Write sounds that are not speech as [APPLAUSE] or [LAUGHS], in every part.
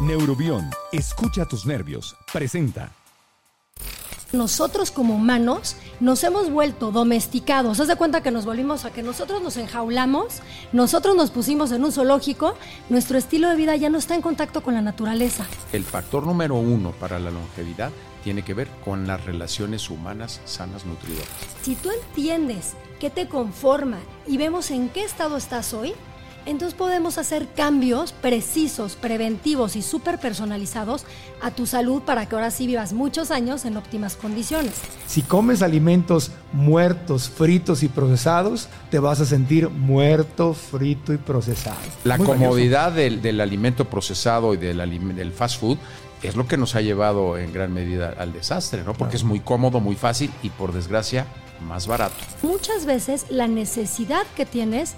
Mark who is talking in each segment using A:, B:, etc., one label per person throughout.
A: Neurobión, escucha tus nervios, presenta.
B: Nosotros como humanos nos hemos vuelto domesticados. Haz de cuenta que nos volvimos a que nosotros nos enjaulamos, nosotros nos pusimos en un zoológico, nuestro estilo de vida ya no está en contacto con la naturaleza.
C: El factor número uno para la longevidad tiene que ver con las relaciones humanas sanas, nutridoras.
B: Si tú entiendes qué te conforma y vemos en qué estado estás hoy, entonces podemos hacer cambios precisos, preventivos y súper personalizados a tu salud para que ahora sí vivas muchos años en óptimas condiciones.
D: Si comes alimentos muertos, fritos y procesados, te vas a sentir muerto, frito y procesado.
C: La comodidad del, alimento procesado y del, del fast food es lo que nos ha llevado en gran medida al desastre, ¿no? Porque es muy cómodo, muy fácil y por desgracia más barato.
B: Muchas veces la necesidad que tienes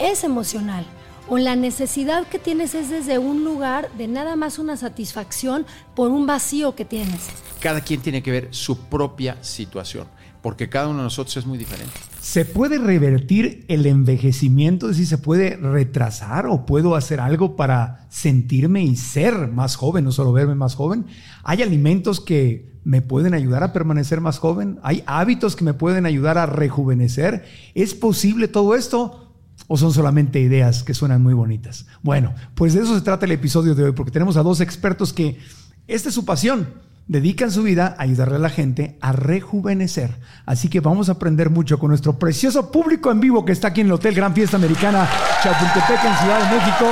B: es emocional o la necesidad que tienes es desde un lugar de nada más una satisfacción por un vacío que tienes.
C: Cada quien tiene que ver su propia situación, porque cada uno de nosotros es muy diferente.
D: ¿Se puede revertir el envejecimiento? Es decir, ¿se puede retrasar o puedo hacer algo para sentirme y ser más joven, no solo verme más joven? ¿Hay alimentos que me pueden ayudar a permanecer más joven? ¿Hay hábitos que me pueden ayudar a rejuvenecer? ¿Es posible todo esto? ¿O son solamente ideas que suenan muy bonitas? Bueno, pues de eso se trata el episodio de hoy, porque tenemos a dos expertos que esta es su pasión. Dedican su vida a ayudarle a la gente a rejuvenecer. Así que vamos a aprender mucho con nuestro precioso público en vivo que está aquí en el Hotel Gran Fiesta Americana Chapultepec en Ciudad de México.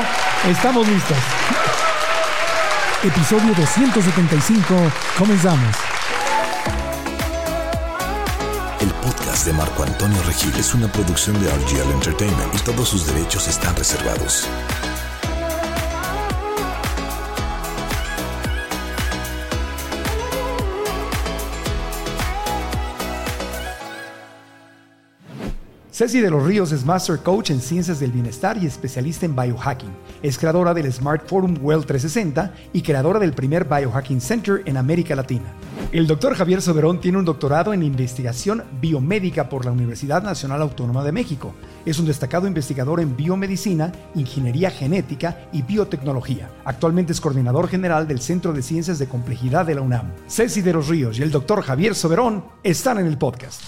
D: Estamos listos. Episodio 275. Comenzamos.
E: De Marco Antonio Regil es una producción de RGL Entertainment y todos sus derechos están reservados.
D: Ceci de los Ríos es Master Coach en Ciencias del Bienestar y especialista en biohacking. Es creadora del Smart Forum Well 360 y creadora del primer Biohacking Center en América Latina. El doctor Javier Soberón tiene un doctorado en investigación biomédica por la Universidad Nacional Autónoma de México. Es un destacado investigador en biomedicina, ingeniería genética y biotecnología. Actualmente es coordinador general del Centro de Ciencias de Complejidad de la UNAM. Ceci de los Ríos y el doctor Javier Soberón están en el podcast.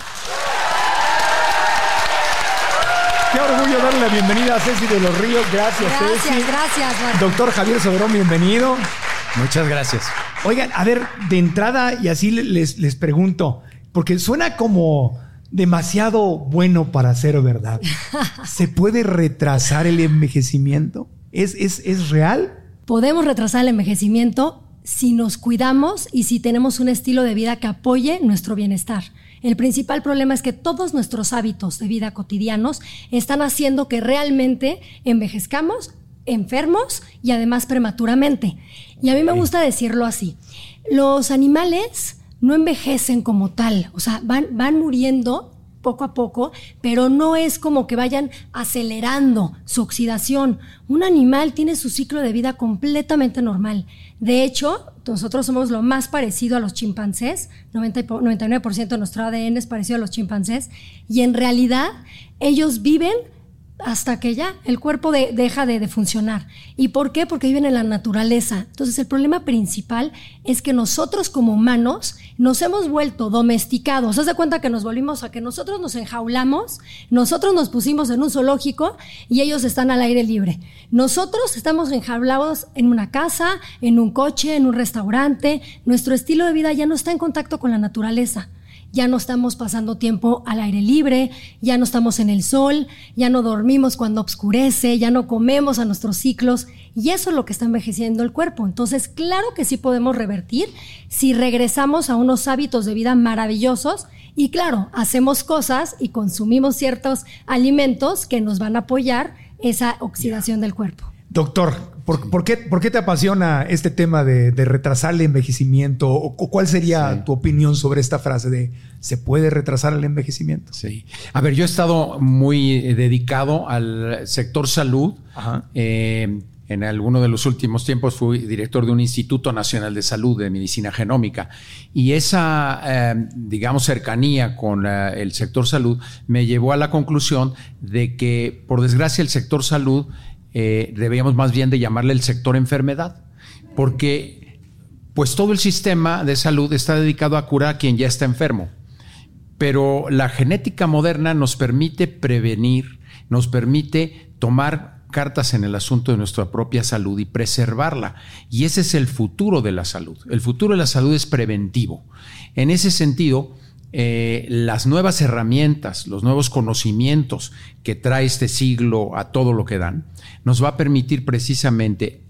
D: Qué orgullo darle la bienvenida a Ceci de los Ríos. Gracias,
B: gracias
D: Ceci.
B: Gracias,
D: Doctor Javier Soberón, bienvenido.
C: Muchas gracias.
D: Oigan, a ver, de entrada, y así les, les pregunto, porque suena como demasiado bueno para ser verdad. [LAUGHS] ¿Se puede retrasar el envejecimiento? ¿Es, es, es real?
B: Podemos retrasar el envejecimiento si nos cuidamos y si tenemos un estilo de vida que apoye nuestro bienestar. El principal problema es que todos nuestros hábitos de vida cotidianos están haciendo que realmente envejezcamos enfermos y además prematuramente. Y a mí me gusta decirlo así. Los animales no envejecen como tal, o sea, van, van muriendo poco a poco, pero no es como que vayan acelerando su oxidación. Un animal tiene su ciclo de vida completamente normal. De hecho, nosotros somos lo más parecido a los chimpancés, 90, 99% de nuestro ADN es parecido a los chimpancés, y en realidad ellos viven hasta que ya el cuerpo deja de, funcionar. ¿Y por qué? Porque viven en la naturaleza. Entonces el problema principal es que nosotros como humanos nos hemos vuelto domesticados. Haz de cuenta que nos volvimos a que nosotros nos enjaulamos, nosotros nos pusimos en un zoológico y ellos están al aire libre. Nosotros estamos enjaulados en una casa, en un coche, en un restaurante. Nuestro estilo de vida ya no está en contacto con la naturaleza ya no estamos pasando tiempo al aire libre, ya no estamos en el sol, ya no dormimos cuando oscurece, ya no comemos a nuestros ciclos y eso es lo que está envejeciendo el cuerpo. Entonces, claro que sí podemos revertir si regresamos a unos hábitos de vida maravillosos y claro, hacemos cosas y consumimos ciertos alimentos que nos van a apoyar esa oxidación del cuerpo.
D: Doctor, ¿por, qué, ¿por, qué, te apasiona este tema de, retrasar el envejecimiento? ¿O, cuál sería tu opinión sobre esta frase de ¿se puede retrasar el envejecimiento?
C: Sí. A ver, yo he estado muy dedicado al sector salud. Eh, en alguno de los últimos tiempos fui director de un Instituto Nacional de Salud de Medicina Genómica. Y esa, eh, digamos, cercanía con eh, el sector salud me llevó a la conclusión de que, por desgracia, el sector salud eh, debíamos más bien de llamarle el sector enfermedad, porque pues todo el sistema de salud está dedicado a curar a quien ya está enfermo. Pero la genética moderna nos permite prevenir, nos permite tomar cartas en el asunto de nuestra propia salud y preservarla. Y ese es el futuro de la salud. El futuro de la salud es preventivo. En ese sentido, eh, las nuevas herramientas, los nuevos conocimientos que trae este siglo a todo lo que dan, nos va a permitir precisamente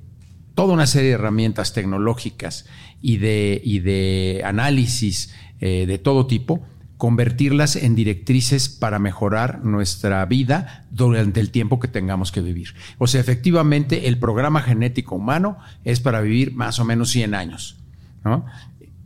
C: toda una serie de herramientas tecnológicas y de, y de análisis eh, de todo tipo, convertirlas en directrices para mejorar nuestra vida durante el tiempo que tengamos que vivir. O sea, efectivamente, el programa genético humano es para vivir más o menos 100 años.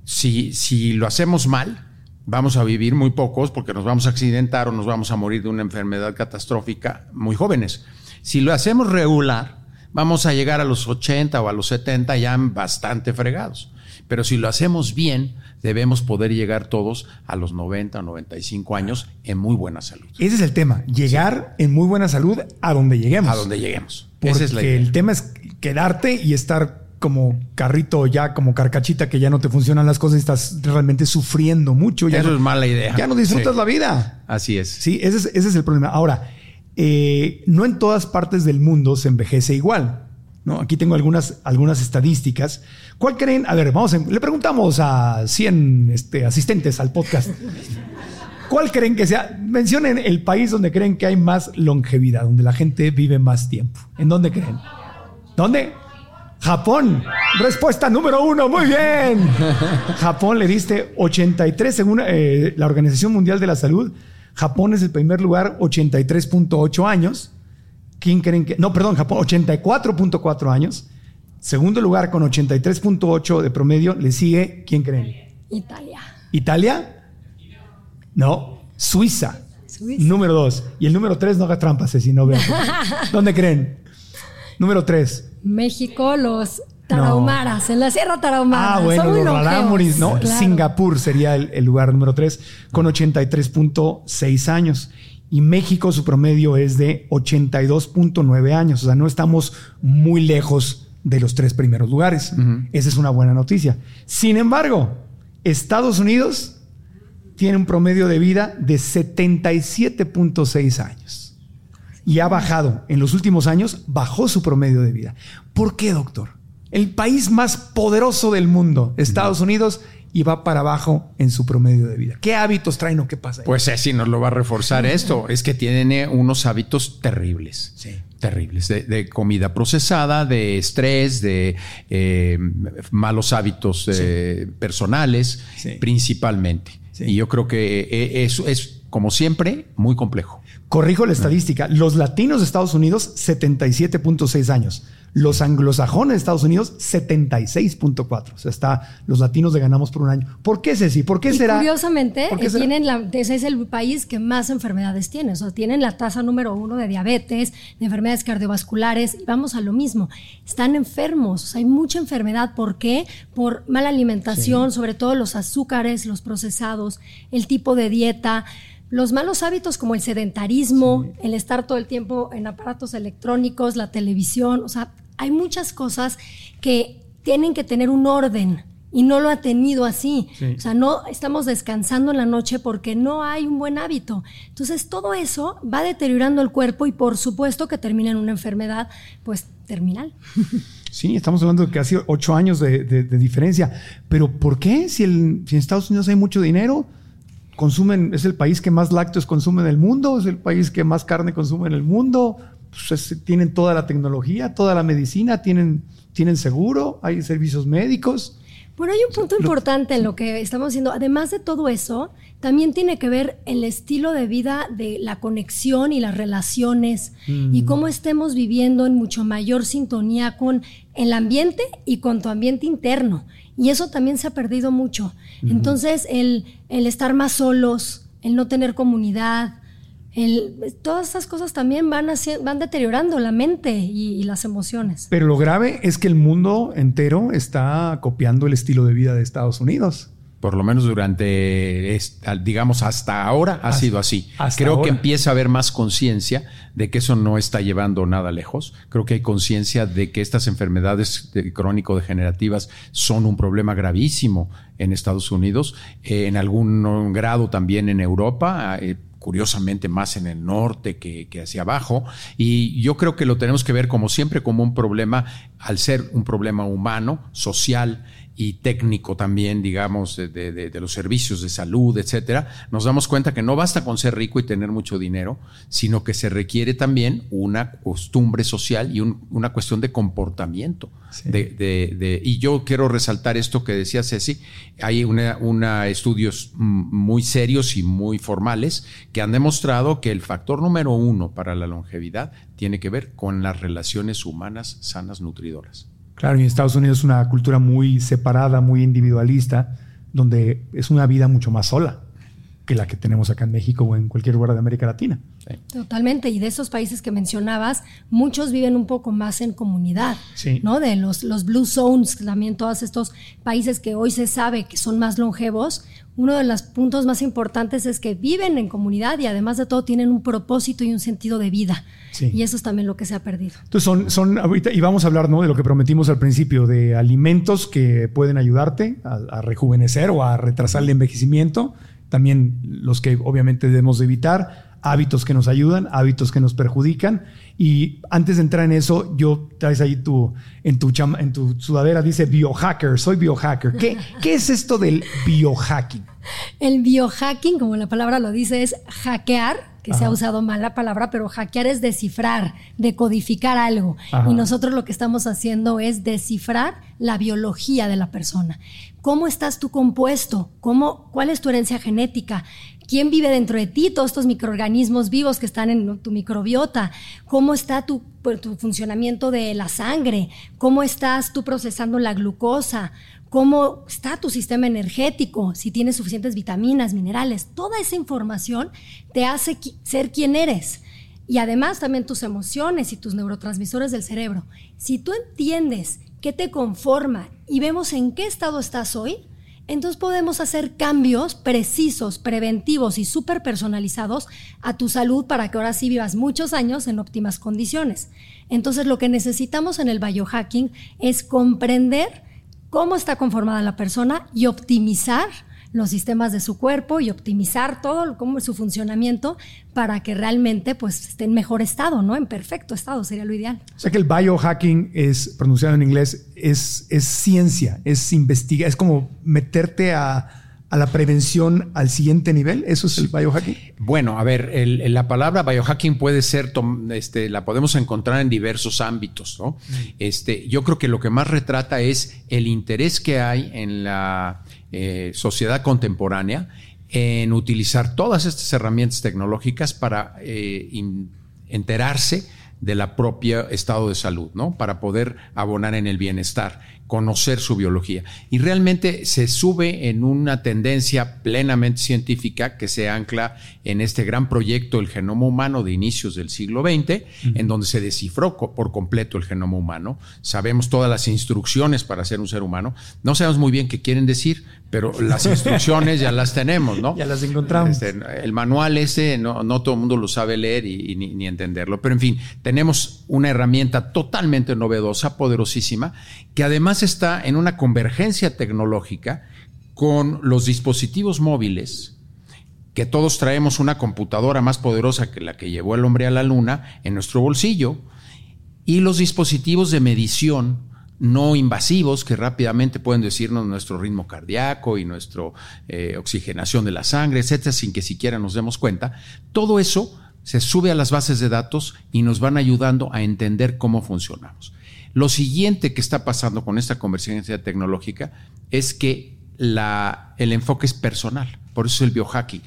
C: Si, si lo hacemos mal, vamos a vivir muy pocos porque nos vamos a accidentar o nos vamos a morir de una enfermedad catastrófica muy jóvenes. Si lo hacemos regular, vamos a llegar a los 80 o a los 70 ya bastante fregados. Pero si lo hacemos bien, debemos poder llegar todos a los 90 o 95 años en muy buena salud.
D: Ese es el tema, llegar en muy buena salud a donde lleguemos.
C: A donde lleguemos.
D: Porque es el tema es quedarte y estar como carrito ya, como carcachita que ya no te funcionan las cosas y estás realmente sufriendo mucho. Ya
C: Eso
D: no,
C: es mala idea.
D: Ya no disfrutas la vida.
C: Así es.
D: Sí, ese es, ese es el problema. Ahora, eh, no en todas partes del mundo se envejece igual. ¿no? Aquí tengo algunas, algunas estadísticas. ¿Cuál creen? A ver, vamos, le preguntamos a 100 este, asistentes al podcast. [LAUGHS] ¿Cuál creen que sea? Mencionen el país donde creen que hay más longevidad, donde la gente vive más tiempo. ¿En dónde creen? ¿Dónde? Japón. Respuesta número uno. Muy bien. [LAUGHS] Japón le diste 83 según eh, la Organización Mundial de la Salud. Japón es el primer lugar, 83.8 años. ¿Quién creen que? No, perdón, Japón, 84.4 años. Segundo lugar, con 83.8 de promedio, le sigue, ¿quién creen?
B: Italia.
D: ¿Italia? No, Suiza. Suiza. Número dos. Y el número tres, no haga trampas, si no vean. [LAUGHS] ¿Dónde creen? Número tres.
B: México, los Tarahumaras, en la Sierra Tarahumara.
D: Ah, bueno, los Rarámuris, ¿no? Singapur sería el, lugar número 3 con 83.6 años. Y México, su promedio es de 82.9 años. O sea, no estamos muy lejos de los tres primeros lugares. Esa es una buena noticia. Sin embargo, Estados Unidos tiene un promedio de vida de 77.6 años y ha bajado. En los últimos años bajó su promedio de vida. ¿Por qué, doctor? El país más poderoso del mundo, Estados Unidos, y va para abajo en su promedio de vida. ¿Qué hábitos traen o qué pasa?
C: Pues sí, nos lo va a reforzar esto. Es que tienen unos hábitos terribles. Sí. Terribles. De, comida procesada, de estrés, de eh, malos hábitos eh, personales, principalmente. Y yo creo que eh, eso es, como siempre, muy complejo.
D: Corrijo la estadística. Los latinos de Estados Unidos, 77.6 años. Los anglosajones de Estados Unidos, 76.4. O sea, está los latinos de ganamos por un año. ¿Por qué, Ceci? ¿Por qué será?
B: Curiosamente, eh, tienen la, ese es el país que más enfermedades tiene. O sea, tienen la tasa número uno de diabetes, de enfermedades cardiovasculares. Y vamos a lo mismo. Están enfermos. O sea, hay mucha enfermedad. ¿Por qué? Por mala alimentación, sobre todo los azúcares, los procesados, el tipo de dieta. Los malos hábitos como el sedentarismo, el estar todo el tiempo en aparatos electrónicos, la televisión, o sea, hay muchas cosas que tienen que tener un orden y no lo ha tenido así. O sea, no estamos descansando en la noche porque no hay un buen hábito. Entonces, todo eso va deteriorando el cuerpo y por supuesto que termina en una enfermedad, pues, terminal. [LAUGHS]
D: Sí, estamos hablando de casi ocho años de, diferencia. Pero ¿por qué? Si, el, si en Estados Unidos hay mucho dinero, consumen, es el país que más lácteos consume en el mundo, es el país que más carne consume en el mundo, pues tienen toda la tecnología, toda la medicina, tienen, tienen seguro, hay servicios médicos.
B: Bueno, hay un punto importante en lo que estamos haciendo. Además de todo eso, también tiene que ver el estilo de vida de la conexión y las relaciones y mm. cómo estemos viviendo en mucho mayor sintonía con el ambiente y con tu ambiente interno. Y eso también se ha perdido mucho. Entonces, el, estar más solos, el no tener comunidad, el, todas esas cosas también van, van deteriorando la mente y, las emociones.
D: Pero lo grave es que el mundo entero está copiando el estilo de vida de Estados Unidos.
C: por lo menos durante, digamos, hasta ahora ha sido así. Creo que empieza a haber más conciencia de que eso no está llevando nada lejos. Creo que hay conciencia de que estas enfermedades crónico-degenerativas son un problema gravísimo en Estados Unidos, eh, en algún grado también en Europa. Eh, curiosamente más en el norte que, que, hacia abajo. Y yo creo que lo tenemos que ver como siempre como un problema, al ser un problema humano, social y técnico también, digamos, de, de, los servicios de salud, etcétera, nos damos cuenta que no basta con ser rico y tener mucho dinero, sino que se requiere también una costumbre social y una cuestión de comportamiento. De, y yo quiero resaltar esto que decía Ceci, hay una, una, estudios muy serios y muy formales que han demostrado que el factor número uno para la longevidad tiene que ver con las relaciones humanas sanas nutridoras.
D: Claro, y en Estados Unidos es una cultura muy separada, muy individualista, donde es una vida mucho más sola que la que tenemos acá en México o en cualquier lugar de América Latina.
B: Totalmente, y de esos países que mencionabas, muchos viven un poco más en comunidad, ¿no? De los, los Blue Zones, también todos estos países que hoy se sabe que son más longevos, uno de los puntos más importantes es que viven en comunidad y además de todo tienen un propósito y un sentido de vida. Y eso es también lo que se ha perdido.
D: Entonces son, son ahorita, y vamos a hablar ¿no? de lo que prometimos al principio, de alimentos que pueden ayudarte a, rejuvenecer o a retrasar el envejecimiento, también los que obviamente debemos evitar, hábitos que nos ayudan, hábitos que nos perjudican. Y antes de entrar en eso, yo traes ahí tu, en tu, en tu sudadera, dice biohacker, soy biohacker. ¿Qué, [LAUGHS] ¿Qué es esto del biohacking?
B: El biohacking, como la palabra lo dice, es hackear que se ha usado mal la palabra, pero hackear es descifrar, decodificar algo. Y nosotros lo que estamos haciendo es descifrar la biología de la persona. ¿Cómo estás tú compuesto? ¿Cómo, ¿Cuál es tu herencia genética? ¿Quién vive dentro de ti? Todos estos microorganismos vivos que están en tu microbiota. ¿Cómo está tu, pues, tu funcionamiento de la sangre? ¿Cómo estás tú procesando la glucosa? cómo está tu sistema energético, si tienes suficientes vitaminas, minerales. Toda esa información te hace ser quien eres. Y además también tus emociones y tus neurotransmisores del cerebro. Si tú entiendes qué te conforma y vemos en qué estado estás hoy, entonces podemos hacer cambios precisos, preventivos y súper personalizados a tu salud para que ahora sí vivas muchos años en óptimas condiciones. Entonces lo que necesitamos en el biohacking es comprender cómo está conformada la persona y optimizar los sistemas de su cuerpo y optimizar todo como su funcionamiento para que realmente pues esté en mejor estado, ¿no? En perfecto estado sería lo ideal.
D: O sea que el biohacking es pronunciado en inglés es, es ciencia, es investigar, es como meterte a a la prevención al siguiente nivel? ¿Eso es el biohacking?
C: Bueno, a ver, la palabra biohacking puede ser, este, la podemos encontrar en diversos ámbitos, ¿no? Mm. Este, yo creo que lo que más retrata es el interés que hay en la eh, sociedad contemporánea en utilizar todas estas herramientas tecnológicas para eh, enterarse de la propia estado de salud, ¿no? Para poder abonar en el bienestar conocer su biología. Y realmente se sube en una tendencia plenamente científica que se ancla en este gran proyecto, el genoma humano de inicios del siglo XX, en donde se descifró por completo el genoma humano. Sabemos todas las instrucciones para ser un ser humano. No sabemos muy bien qué quieren decir, pero las instrucciones ya las tenemos, ¿no? [LAUGHS]
D: Ya las encontramos.
C: Este, el manual ese, no, no, todo el mundo lo sabe leer y, ni, ni entenderlo. Pero en fin, tenemos una herramienta totalmente novedosa, poderosísima, que además está en una convergencia tecnológica con los dispositivos móviles, que todos traemos una computadora más poderosa que la que llevó el hombre a la luna en nuestro bolsillo, y los dispositivos de medición no invasivos que rápidamente pueden decirnos nuestro ritmo cardíaco y nuestra eh, oxigenación de la sangre, etcétera, sin que siquiera nos demos cuenta. Todo eso se sube a las bases de datos y nos van ayudando a entender cómo funcionamos. Lo siguiente que está pasando con esta convergencia tecnológica es que la, el enfoque es personal, por eso es el biohacking.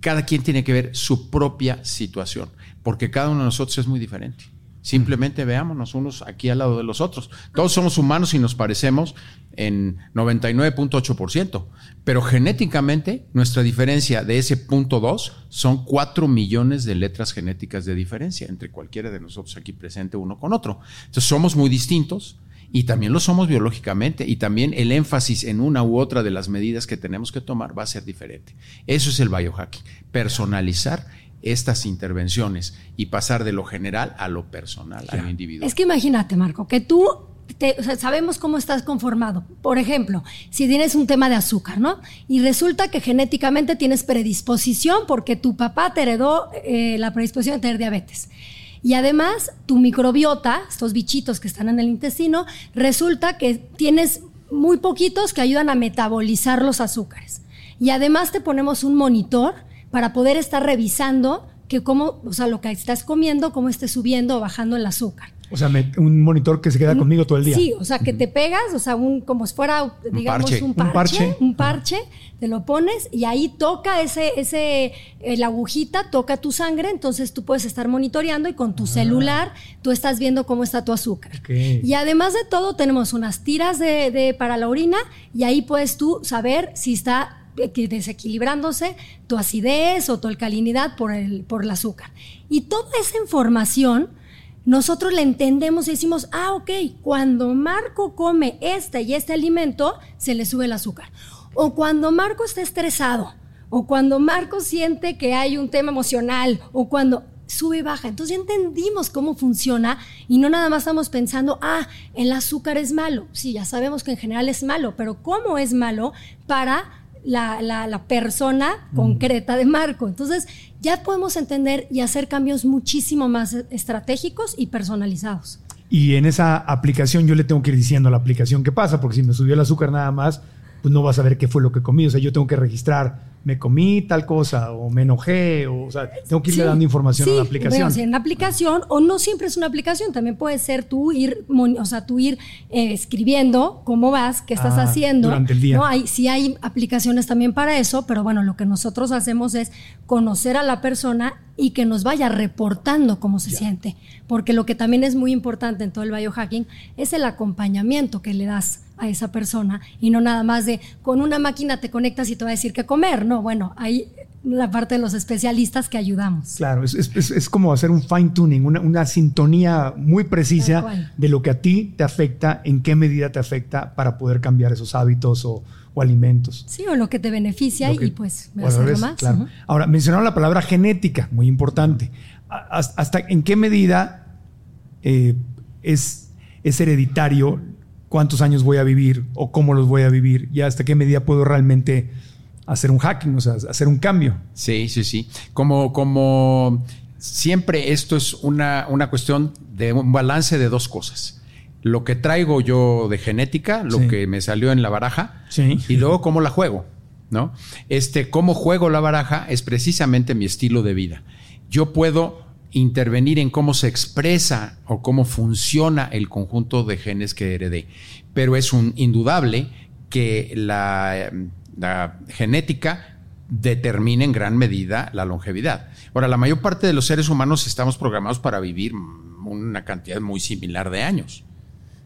C: Cada quien tiene que ver su propia situación, porque cada uno de nosotros es muy diferente. Simplemente veámonos unos aquí al lado de los otros. Todos somos humanos y nos parecemos en 99.8%, pero genéticamente nuestra diferencia de ese punto 2 son 4 millones de letras genéticas de diferencia entre cualquiera de nosotros aquí presente uno con otro. Entonces somos muy distintos Y también lo somos biológicamente y también el énfasis en una u otra de las medidas que tenemos que tomar va a ser diferente. Eso es el biohacking, personalizar estas intervenciones y pasar de lo general a lo personal, a lo individual.
B: Es que imagínate, Marco, que tú sabemos cómo estás conformado. Por ejemplo, si tienes un tema de azúcar, ¿no? Y resulta que genéticamente tienes predisposición porque tu papá te heredó eh, la predisposición de tener diabetes. Y además, tu microbiota, estos bichitos que están en el intestino, resulta que tienes muy poquitos que ayudan a metabolizar los azúcares. Y además te ponemos un monitor para poder estar revisando que cómo, o sea, lo que estás comiendo, cómo esté subiendo o bajando el azúcar.
D: O sea, un monitor que se queda conmigo todo el día.
B: Sí, o sea, que te pegas, o sea, un, como si fuera, digamos, un parche, un parche, te lo pones y ahí toca ese, ese, eh, la agujita toca tu sangre, entonces tú puedes estar monitoreando y con tu ah. celular tú estás viendo cómo está tu azúcar. Y además de todo, tenemos unas tiras de, de, para la orina y ahí puedes tú saber si está eh, desequilibrándose tu acidez o tu alcalinidad por el, por el azúcar. Y toda esa información nosotros le entendemos y decimos, ah, ok, cuando Marco come este y este alimento, se le sube el azúcar. O cuando Marco está estresado, o cuando Marco siente que hay un tema emocional, o cuando sube y baja. Entonces ya entendimos cómo funciona y no nada más estamos pensando, ah, el azúcar es malo. Sí, ya sabemos que en general es malo, pero ¿cómo es malo para la, persona concreta de Marco. Entonces, ya podemos entender y hacer cambios muchísimo más estratégicos y personalizados.
D: Y en esa aplicación yo le tengo que ir diciendo a la aplicación qué pasa, porque si me subió el azúcar nada más, pues no vas a ver qué fue lo que comí. O sea, yo tengo que registrar me comí tal cosa o me enojé, o, o sea, tengo que irle dando información a la aplicación.
B: Bueno, si en la aplicación, o no siempre es una aplicación, también puede ser tú ir, o sea, tú ir eh, escribiendo cómo vas, qué estás ah, haciendo.
D: Durante el día.
B: ¿no? Hay, sí hay aplicaciones también para eso, pero bueno, lo que nosotros hacemos es conocer a la persona y que nos vaya reportando cómo se siente. Porque lo que también es muy importante en todo el biohacking es el acompañamiento que le das a esa persona y no nada más de con una máquina te conectas y te va a decir qué comer. No, bueno, hay la parte de los especialistas que ayudamos.
D: Claro, es, como hacer un fine tuning, una, sintonía muy precisa de lo que a ti te afecta, en qué medida te afecta para poder cambiar esos hábitos o, alimentos.
B: Sí, o lo que te beneficia y pues me hacerlo más.
D: Ahora, mencionaron la palabra genética, muy importante. ¿Hasta en qué medida eh, es, es hereditario cuántos años voy a vivir o cómo los voy a vivir y hasta qué medida puedo realmente hacer un hacking, o sea, hacer un cambio.
C: Sí, sí, sí. Como, como siempre esto es una, una cuestión de un balance de dos cosas. Lo que traigo yo de genética, lo que me salió en la baraja, y luego cómo la juego, ¿no? Este, cómo juego la baraja es precisamente mi estilo de vida. Yo puedo intervenir en cómo se expresa o cómo funciona el conjunto de genes que heredé. Pero es un indudable que la, genética determina en gran medida la longevidad. Ahora, la mayor parte de los seres humanos estamos programados para vivir una cantidad muy similar de años.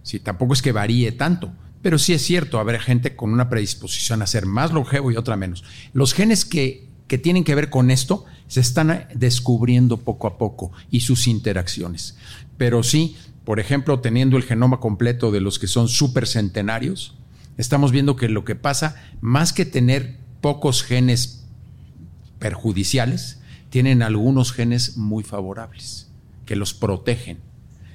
C: Sí, tampoco es que varíe tanto, pero sí es cierto, habrá gente con una predisposición a ser más longevo y otra menos. Los genes que que tienen que ver con esto se están descubriendo poco a poco y sus interacciones. Pero sí, por ejemplo, teniendo el genoma completo de los que son supercentenarios, estamos viendo que lo que pasa, más que tener pocos genes perjudiciales, tienen algunos genes muy favorables, que los protegen.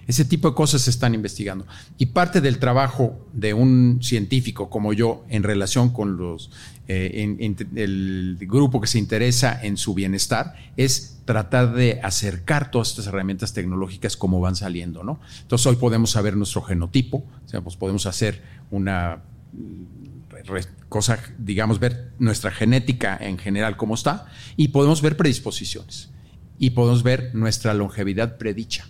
C: Ese tipo de cosas se están investigando. Y parte del trabajo de un científico como yo en relación con los, eh, el grupo que se interesa en su bienestar es tratar de acercar todas estas herramientas tecnológicas como van saliendo. ¿no? Entonces hoy podemos saber nuestro genotipo, o sea, pues podemos hacer una mm, cosa, digamos, ver nuestra genética en general cómo está y podemos ver predisposiciones y podemos ver nuestra longevidad predicha.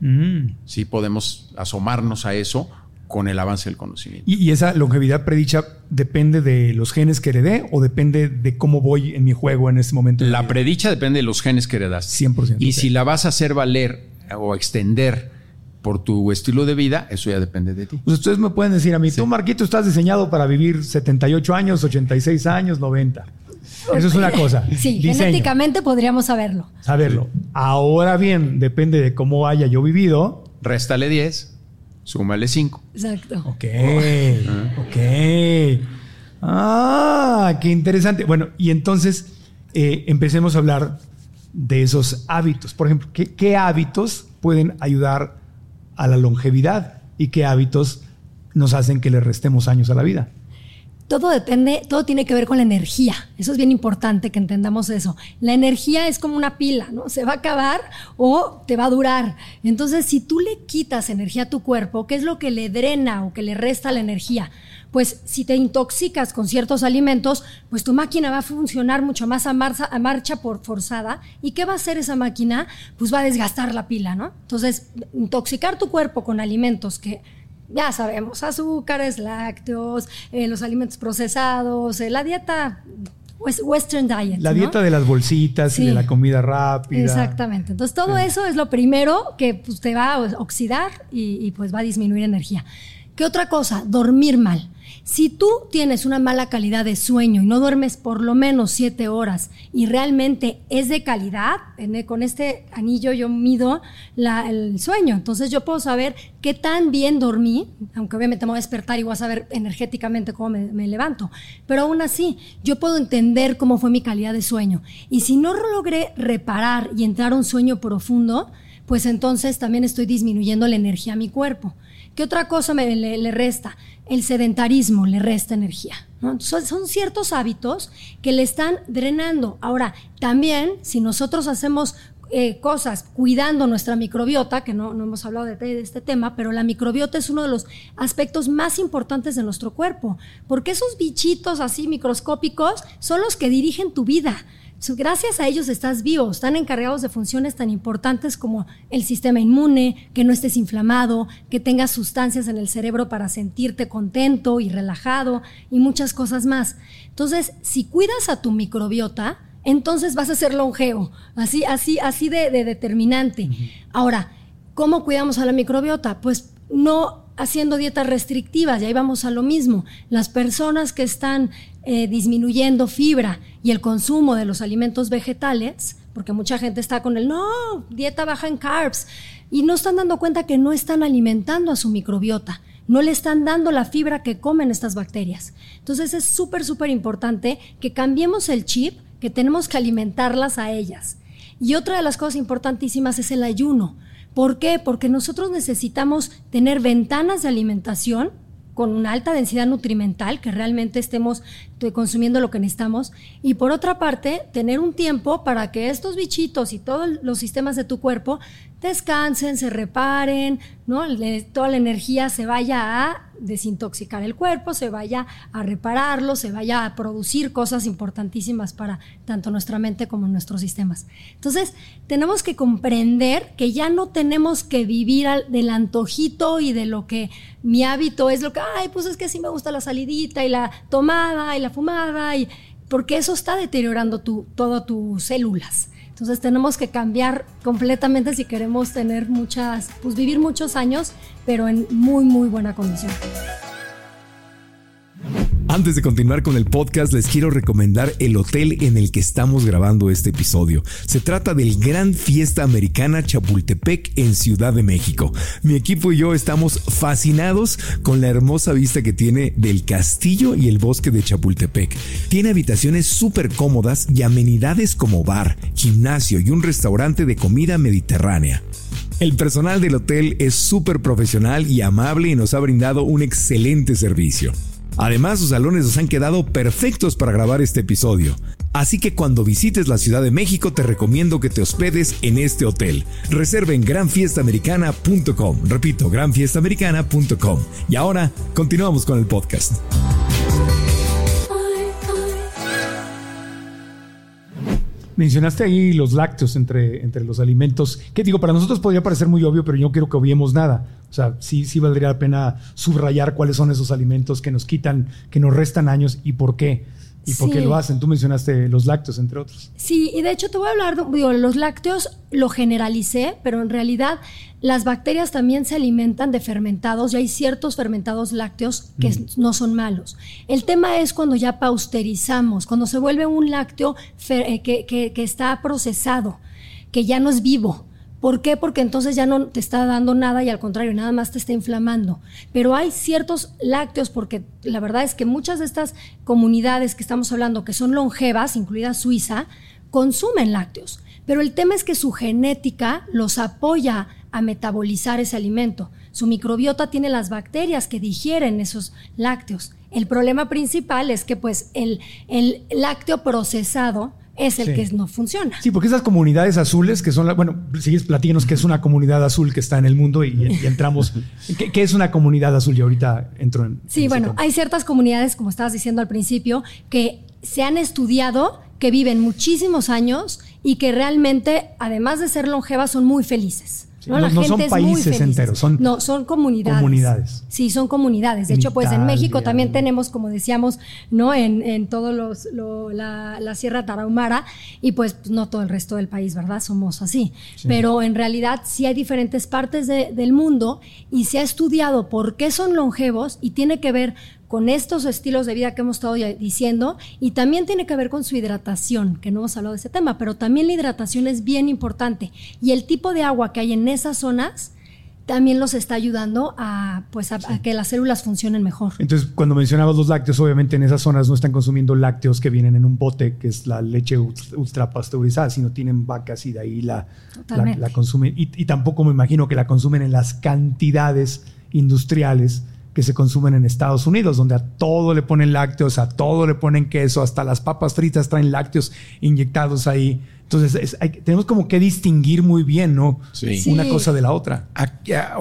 C: Mm. Sí podemos asomarnos a eso con el avance del conocimiento.
D: ¿Y, esa longevidad predicha depende de los genes que heredé o depende de cómo voy en mi juego en este momento?
C: La predicha depende de los genes que heredas.
D: 100%.
C: Y si la vas a hacer valer o extender por tu estilo de vida, eso ya depende de ti.
D: Pues ustedes me pueden decir a mí, tú Marquito estás diseñado para vivir 78 años, 86 años, 90. Eso es una cosa. [LAUGHS]
B: Sí, genéticamente podríamos saberlo.
D: Saberlo. Ahora bien, depende de cómo haya yo vivido.
C: Réstale 10. Súmale 5.
B: Exacto.
D: Ok, ok. Ah, qué interesante. Bueno, y entonces eh, empecemos a hablar de esos hábitos. Por ejemplo, ¿qué, ¿qué, hábitos pueden ayudar a la longevidad y qué hábitos nos hacen que le restemos años a la vida?
B: Todo depende, todo tiene que ver con la energía. Eso es bien importante que entendamos eso. La energía es como una pila, ¿no? Se va a acabar o te va a durar. Entonces, si tú le quitas energía a tu cuerpo, ¿qué es lo que le drena o que le resta la energía? Pues si te intoxicas con ciertos alimentos, pues tu máquina va a funcionar mucho más a marcha, a marcha por forzada. ¿Y qué va a hacer esa máquina? Pues va a desgastar la pila, ¿no? Entonces, intoxicar tu cuerpo con alimentos que ya sabemos, azúcares, lácteos, eh, los alimentos procesados, eh, la dieta Western Diet.
D: La dieta de las bolsitas y de la comida rápida.
B: Exactamente. Entonces, todo eso es lo primero que pues, te va a oxidar y, y, pues va a disminuir energía. ¿Qué otra cosa? Dormir mal. Si tú tienes una mala calidad de sueño y no duermes por lo menos siete horas y realmente es de calidad, con este anillo yo mido el sueño. Entonces yo puedo saber qué tan bien dormí, aunque obviamente me voy a despertar y voy a saber energéticamente cómo me, me levanto. Pero aún así, yo puedo entender cómo fue mi calidad de sueño. Y si no logré reparar y entrar a un sueño profundo, pues entonces también estoy disminuyendo la energía a mi cuerpo. ¿Qué otra cosa le, resta? El sedentarismo le resta energía. Son, ciertos hábitos que le están drenando. Ahora, también si nosotros hacemos eh, cosas cuidando nuestra microbiota, que no, no hemos hablado de, de, este tema, pero la microbiota es uno de los aspectos más importantes de nuestro cuerpo, porque esos bichitos así microscópicos son los que dirigen tu vida. Gracias a ellos estás vivo, están encargados de funciones tan importantes como el sistema inmune, que no estés inflamado, que tengas sustancias en el cerebro para sentirte contento y relajado y muchas cosas más. Entonces, si cuidas a tu microbiota, entonces vas a ser longevo, así, así, así de, determinante. Ahora, ¿cómo cuidamos a la microbiota? Pues no haciendo dietas restrictivas, y ahí vamos a lo mismo. Las personas que están eh, disminuyendo fibra y el consumo de los alimentos vegetales, porque mucha gente está con el, no, dieta baja en carbs, y no están dando cuenta que no están alimentando a su microbiota, no le están dando la fibra que comen estas bacterias. Entonces es súper, súper importante que cambiemos el chip, que tenemos que alimentarlas a ellas. Y otra de las cosas importantísimas es el ayuno. ¿Por qué? Porque nosotros necesitamos tener ventanas de alimentación con una alta densidad nutrimental, que realmente estemos consumiendo lo que necesitamos. Y por otra parte, tener un tiempo para que estos bichitos y todos los sistemas de tu cuerpo descansen, se reparen, ¿no? toda la energía se vaya a desintoxicar el cuerpo, se vaya a repararlo, se vaya a producir cosas importantísimas para tanto nuestra mente como nuestros sistemas. Entonces, tenemos que comprender que ya no tenemos que vivir del antojito y de lo que mi hábito es lo que, ay, pues es que sí me gusta la salidita y la tomada y la fumada, y, porque eso está deteriorando tu, todas tus células. Entonces tenemos que cambiar completamente si queremos tener muchas, pues vivir muchos años, pero en muy, muy buena condición.
E: Antes de continuar con el podcast, les quiero recomendar el hotel en el que estamos grabando este episodio. Se trata del Gran Fiesta Americana Chapultepec en Ciudad de México. Mi equipo y yo estamos fascinados con la hermosa vista que tiene del castillo y el bosque de Chapultepec. Tiene habitaciones súper cómodas y amenidades como bar, gimnasio y un restaurante de comida mediterránea. El personal del hotel es súper profesional y amable y nos ha brindado un excelente servicio. Además, sus salones nos han quedado perfectos para grabar este episodio. Así que cuando visites la Ciudad de México te recomiendo que te hospedes en este hotel. Reserva en granfiestamericana.com. Repito, granfiestamericana.com. Y ahora continuamos con el podcast.
D: Mencionaste ahí los lácteos entre, entre los alimentos, que digo, para nosotros podría parecer muy obvio, pero yo no quiero que obviemos nada. O sea, sí, sí valdría la pena subrayar cuáles son esos alimentos que nos quitan, que nos restan años y por qué. ¿Y por qué lo hacen? Tú mencionaste los lácteos, entre otros.
B: Sí, y de hecho te voy a hablar, digo, los lácteos lo generalicé, pero en realidad las bacterias también se alimentan de fermentados y hay ciertos fermentados lácteos que no son malos. El tema es cuando ya pausterizamos, cuando se vuelve un lácteo eh, que, que está procesado, que ya no es vivo ¿Por qué? Porque entonces ya no te está dando nada y al contrario, nada más te está inflamando. Pero hay ciertos lácteos, porque la verdad es que muchas de estas comunidades que estamos hablando, que son longevas, incluida Suiza, consumen lácteos. Pero el tema es que su genética los apoya a metabolizar ese alimento. Su microbiota tiene las bacterias que digieren esos lácteos. El problema principal es que pues el, el lácteo procesado es el que no funciona.
D: Sí, porque esas comunidades azules que son, la, bueno, sigues platícanos que es una comunidad azul que está en el mundo y, entramos. [LAUGHS] ¿qué, es una comunidad azul? Y ahorita entro en.
B: Sí, bueno, hay ciertas comunidades, como estabas diciendo al principio, que se han estudiado, que viven muchísimos años y que realmente, además de ser longevas, son muy felices.
D: No, son países enteros, son,
B: no, son comunidades.
D: comunidades.
B: Sí, son comunidades. De hecho, pues en México también tenemos, como decíamos, ¿no? En, en todos los, la, Sierra Tarahumara y pues no todo el resto del país, ¿verdad? Somos así. Pero en realidad sí hay diferentes partes del mundo y se ha estudiado por qué son longevos y tiene que ver con estos estilos de vida que hemos estado diciendo y también tiene que ver con su hidratación, que no hemos hablado de ese tema, pero también la hidratación es bien importante y el tipo de agua que hay en esas zonas también los está ayudando a, pues, a, que las células funcionen mejor.
D: Entonces, cuando mencionabas los lácteos, obviamente en esas zonas no están consumiendo lácteos que vienen en un bote, que es la leche ultra pasteurizada, sino tienen vacas y de ahí la, la, consumen. Y, y tampoco me imagino que la consumen en las cantidades industriales que se consumen en Estados Unidos, donde a todo le ponen lácteos, a todo le ponen queso, hasta las papas fritas traen lácteos inyectados ahí. Entonces, tenemos como que distinguir muy bien, ¿no? Una cosa de la otra.
C: Ah,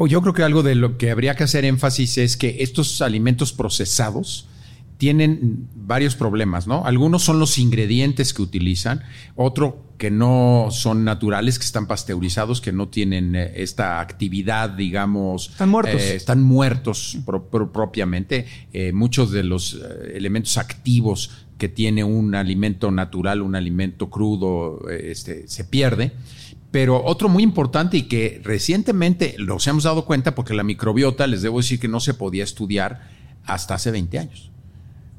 C: yo creo que algo de lo que habría que hacer énfasis es que estos alimentos procesados, tienen varios problemas, ¿no? Algunos son los ingredientes que utilizan, otro que no son naturales, que están pasteurizados, que no tienen eh, esta actividad, digamos.
D: Están muertos.
C: Eh, están muertos propiamente. Eh, muchos de los elementos activos que tiene un alimento natural, un alimento crudo, este, se pierde. Pero otro muy importante y que recientemente nos hemos dado cuenta, porque la microbiota, les debo decir que no se podía estudiar hasta hace 20 años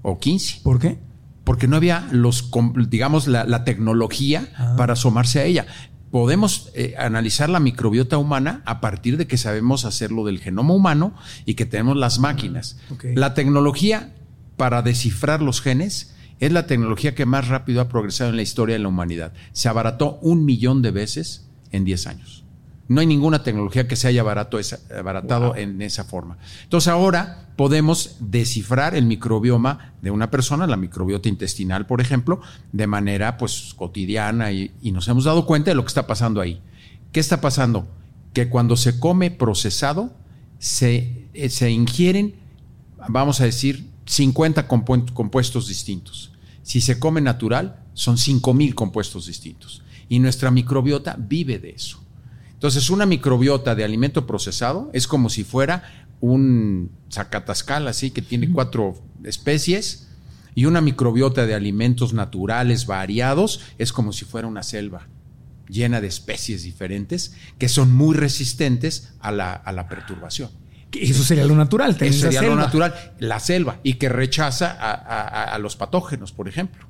C: o 15.
D: ¿Por qué?
C: Porque no había los, digamos, la, tecnología ah. para asomarse a ella. Podemos eh, analizar la microbiota humana a partir de que sabemos hacerlo del genoma humano y que tenemos las máquinas. Ah, la tecnología para descifrar los genes es la tecnología que más rápido ha progresado en la historia de la humanidad. Se abarató un millón de veces en 10 años. No hay ninguna tecnología que se haya barato abaratado en esa forma. Entonces ahora podemos descifrar el microbioma de una persona, la microbiota intestinal, por ejemplo, de manera pues cotidiana y, nos hemos dado cuenta de lo que está pasando ahí. ¿Qué está pasando? Que cuando se come procesado, se, eh, se ingieren, vamos a decir, 50 compuestos distintos. Si se come natural, son 5.000 compuestos distintos. Y nuestra microbiota vive de eso. Entonces, una microbiota de alimento procesado es como si fuera un zacatascal, así que tiene cuatro especies, y una microbiota de alimentos naturales variados es como si fuera una selva llena de especies diferentes que son muy resistentes a la, perturbación.
D: Eso sería lo natural.
C: Eso sería lo natural, la selva, y que rechaza a los patógenos, por ejemplo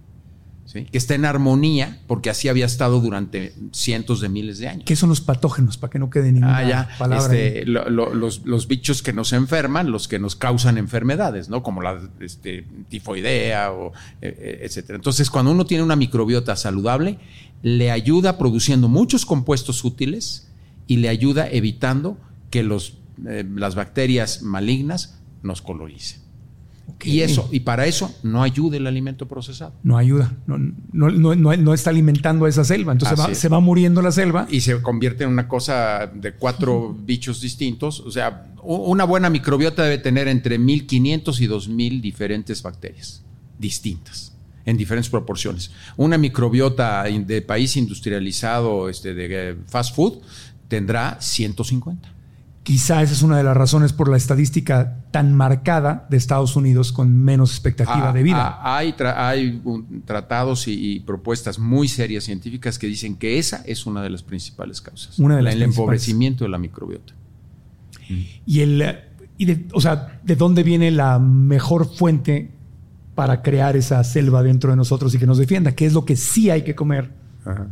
C: que está en armonía, porque así había estado durante cientos de miles de años.
D: ¿Qué son los patógenos? Para que no quede ninguna
C: ah, palabra. Este, los, bichos que nos enferman, los que nos causan enfermedades, ¿no? Como la este, tifoidea, o, eh, eh, etcétera. Entonces, cuando uno tiene una microbiota saludable, le ayuda produciendo muchos compuestos útiles y le ayuda evitando que los, eh, las bacterias malignas nos coloricen. Y eso, y para eso no ayuda el alimento procesado.
D: No ayuda, no, no, no, está alimentando a esa selva. Entonces se va, muriendo la selva.
C: Y se convierte en una cosa de cuatro bichos distintos. O sea, una buena microbiota debe tener entre 1500 y 2000 diferentes bacterias distintas en diferentes proporciones. Una microbiota de país industrializado, este, de eh, fast food, tendrá 150.
D: Quizá esa es una de las razones por la estadística tan marcada de Estados Unidos con menos expectativa de vida.
C: Ah, hay, hay tratados y, propuestas muy serias científicas que dicen que esa es una de las principales causas.
D: Una de
C: el empobrecimiento de la microbiota.
D: Y el, y o sea, ¿de dónde viene la mejor fuente para crear esa selva dentro de nosotros y que nos defienda? ¿Qué es lo que sí hay que comer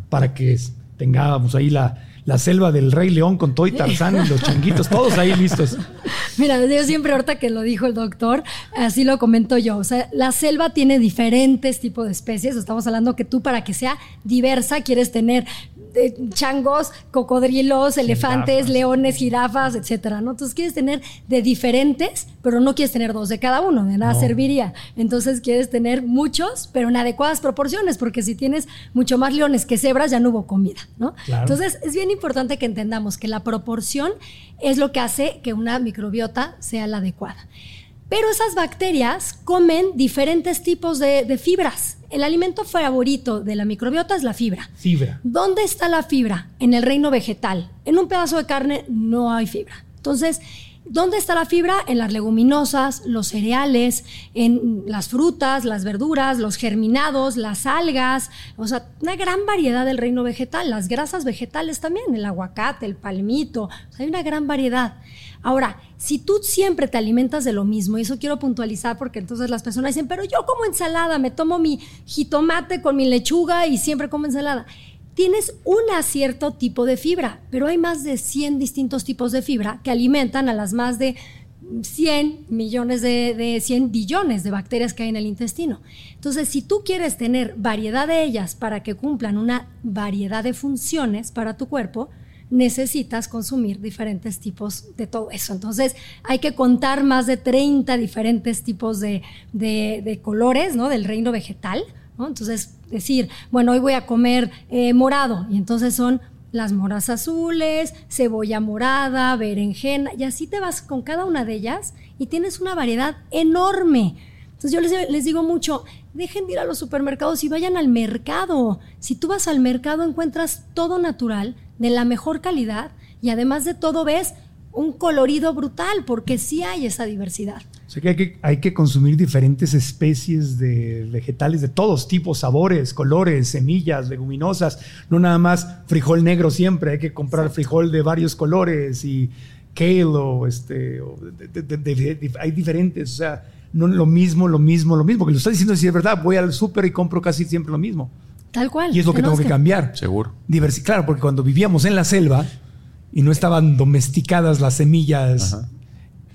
D: para que tengamos ahí la, la selva del Rey León con Toy Tarzán y los changuitos, todos ahí listos. [LAUGHS]
B: Mira, yo siempre ahorita que lo dijo el doctor, así lo comento yo. O sea, la selva tiene diferentes tipos de especies. Estamos hablando que tú para que sea diversa quieres tener eh, changos, cocodrilos, elefantes, leones, jirafas, etcétera, ¿no? Entonces quieres tener de diferentes, pero no quieres tener dos de cada uno, de nada serviría. Entonces quieres tener muchos, pero en adecuadas proporciones, porque si tienes mucho más leones que cebras, ya no hubo comida, ¿no? Entonces es bien importante que entendamos que la proporción es lo que hace que una microbiota sea la adecuada. Pero esas bacterias comen diferentes tipos de, fibras. El alimento favorito de la microbiota es la fibra.
D: Fibra.
B: ¿Dónde está la fibra? En el reino vegetal. En un pedazo de carne no hay fibra. Entonces, ¿Dónde está la fibra? En las leguminosas, los cereales, en las frutas, las verduras, los germinados, las algas, o sea, una gran variedad del reino vegetal, las grasas vegetales también, el aguacate, el palmito, hay una gran variedad. Ahora, si tú siempre te alimentas de lo mismo, y eso quiero puntualizar porque entonces las personas dicen, pero yo como ensalada, me tomo mi jitomate con mi lechuga y siempre como ensalada. Tienes un cierto tipo de fibra, pero hay más de 100 distintos tipos de fibra que alimentan a las más de 100 millones de, de 100 billones de bacterias que hay en el intestino. Entonces, si tú quieres tener variedad de ellas para que cumplan una variedad de funciones para tu cuerpo, necesitas consumir diferentes tipos de todo eso. Entonces, hay que contar más de 30 diferentes tipos de, colores, ¿no? Del reino vegetal, Entonces, decir, bueno, hoy voy a comer eh, morado, y entonces son las moras azules, cebolla morada, berenjena, y así te vas con cada una de ellas y tienes una variedad enorme. Entonces yo les, digo mucho, dejen de ir a los supermercados y vayan al mercado. Si tú vas al mercado encuentras todo natural, de la mejor calidad y además de todo ves un colorido brutal, porque sí hay esa diversidad.
D: O sea que hay, que hay que consumir diferentes especies de vegetales de todos tipos, sabores, colores, semillas, leguminosas, no nada más frijol negro siempre, hay que comprar frijol de varios colores y kale o este, hay diferentes, o sea, no lo mismo, lo mismo, lo mismo, que lo está diciendo si es verdad, voy al súper y compro casi siempre lo mismo.
B: Tal cual.
D: Y es lo que tengo que, cambiar.
C: Seguro.
D: claro, porque cuando vivíamos en la selva y no estaban domesticadas las semillas,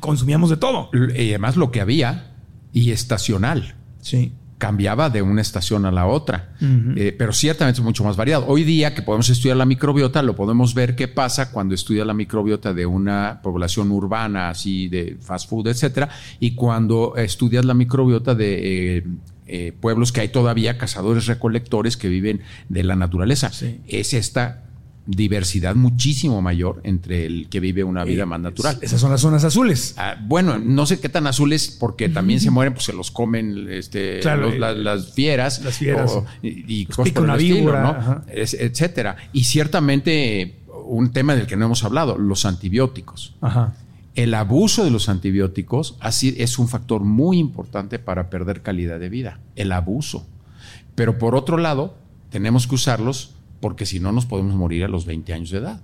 D: consumíamos de todo.
C: Y además lo que había y estacional.
D: Sí.
C: Cambiaba de una estación a la otra, eh, pero ciertamente es mucho más variado. Hoy día que podemos estudiar la microbiota, lo podemos ver qué pasa cuando estudia la microbiota de una población urbana, así de fast food, etcétera, y cuando estudias la microbiota de eh, eh, pueblos que hay todavía cazadores recolectores que viven de la naturaleza. Es esta diversidad muchísimo mayor entre el que vive una vida eh, más natural.
D: Esas son las zonas azules.
C: Ah, bueno, no sé qué tan azules, porque también se mueren, pues se los comen este, las fieras.
D: Las fieras.
C: y, cosas por el estilo, ¿no? etcétera. Y ciertamente un tema del que no hemos hablado, los antibióticos.
D: Ajá
C: el abuso de los antibióticos así es un factor muy importante para perder calidad de vida, el abuso. Pero por otro lado, tenemos que usarlos porque si no nos podemos morir a los 20 años de edad.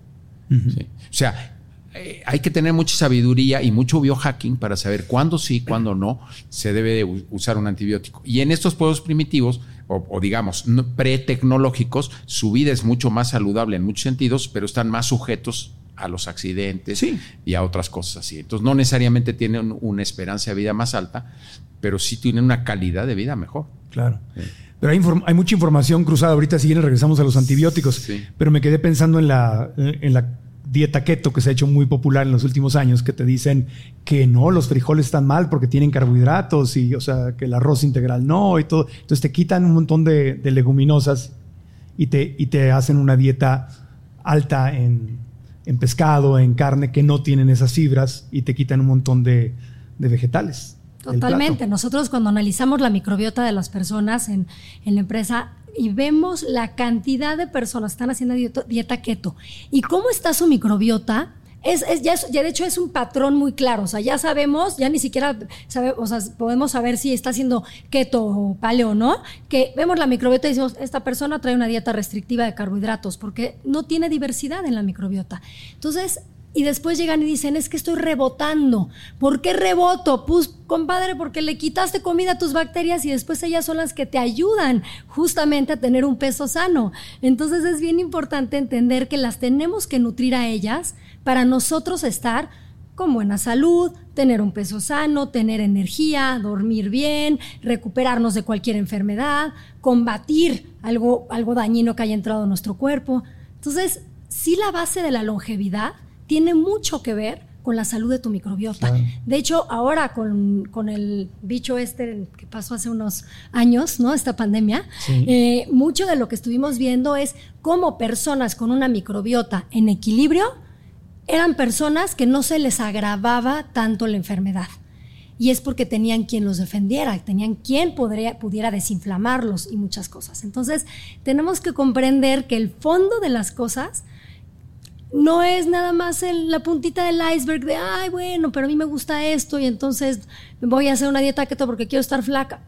C: O sea, eh, hay que tener mucha sabiduría y mucho biohacking para saber cuándo sí, cuándo no se debe usar un antibiótico. Y en estos pueblos primitivos, o, o digamos, pre-tecnológicos, su vida es mucho más saludable en muchos sentidos, pero están más sujetos a los accidentes y a otras cosas así. Entonces, no necesariamente tienen una esperanza de vida más alta, pero sí tienen una calidad de vida mejor.
D: Claro. Pero hay, mucha información cruzada. Ahorita, si regresamos a los antibióticos. Pero me quedé pensando en la, en la dieta keto que se ha hecho muy popular en los últimos años, que te dicen que no, los frijoles están mal porque tienen carbohidratos y, o sea, que el arroz integral no y todo. Entonces te quitan un montón de, de leguminosas y te, y te hacen una dieta alta en, en pescado, en carne, que no tienen esas fibras y te quitan un montón de, vegetales.
B: Totalmente. Nosotros cuando analizamos la microbiota de las personas en, en la empresa y vemos la cantidad de personas que están haciendo dieta keto y cómo está su microbiota, es, ya, de hecho es un patrón muy claro, o sea, ya sabemos, ya ni siquiera o sea, podemos saber si está haciendo keto o paleo o no, que vemos la microbiota y decimos, esta persona trae una dieta restrictiva de carbohidratos porque no tiene diversidad en la microbiota. Entonces, y después llegan y dicen, es que estoy rebotando. ¿Por qué reboto? Pues, compadre, porque le quitaste comida a tus bacterias y después ellas son las que te ayudan justamente a tener un peso sano. Entonces es bien importante entender que las tenemos que nutrir a ellas para nosotros estar con buena salud, tener un peso sano, tener energía, dormir bien, recuperarnos de cualquier enfermedad, combatir algo, algo dañino que haya entrado en nuestro cuerpo. Entonces, sí la base de la longevidad tiene mucho que ver con la salud de tu microbiota. De hecho, ahora con, el bicho este que pasó hace unos años, ¿no? Esta pandemia, eh, mucho de lo que estuvimos viendo es cómo personas con una microbiota en equilibrio eran personas que no se les agravaba tanto la enfermedad. Y es porque tenían quien los defendiera, tenían quien podría, pudiera desinflamarlos y muchas cosas. Entonces, tenemos que comprender que el fondo de las cosas no es nada más la puntita del iceberg de, ay, bueno, pero a mí me gusta esto y entonces voy a hacer una dieta keto porque quiero estar flaca.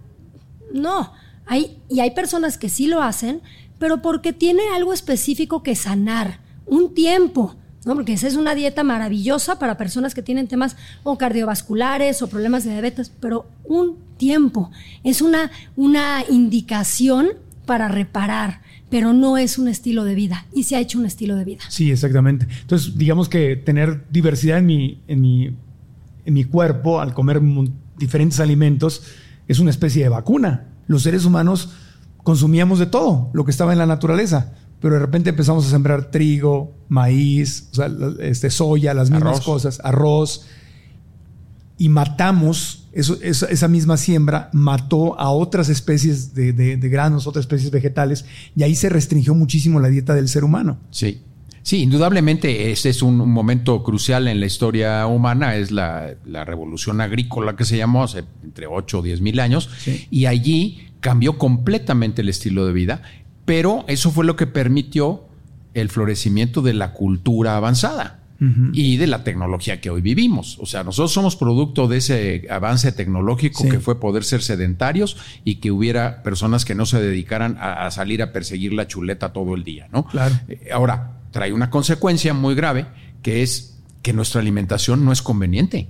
B: No, hay, y hay personas que sí lo hacen, pero porque tiene algo específico que sanar, un tiempo ¿no? Porque esa es una dieta maravillosa para personas que tienen temas o cardiovasculares o problemas de diabetes, pero un tiempo. Es una, una indicación para reparar, pero no es un estilo de vida y se ha hecho un estilo de vida.
D: Sí, exactamente. Entonces, digamos que tener diversidad en mi, en mi, en mi cuerpo al comer diferentes alimentos es una especie de vacuna. Los seres humanos consumíamos de todo lo que estaba en la naturaleza pero de repente empezamos a sembrar trigo, maíz, este, soya, las mismas cosas, arroz, y matamos, eso, esa, misma siembra mató a otras especies de, granos, otras especies vegetales, y ahí se restringió muchísimo la dieta del ser humano.
C: Sí. Sí, indudablemente ese es un, momento crucial en la historia humana, es la, revolución agrícola que se llamó hace entre 8 o 10 mil años, y allí cambió completamente el estilo de vida pero eso fue lo que permitió el florecimiento de la cultura avanzada y de la tecnología que hoy vivimos. O sea, nosotros somos producto de ese avance tecnológico que fue poder ser sedentarios y que hubiera personas que no se dedicaran a, salir a perseguir la chuleta todo el día, ¿no?
D: Claro.
C: Eh, ahora, trae una consecuencia muy grave que es que nuestra alimentación no es conveniente.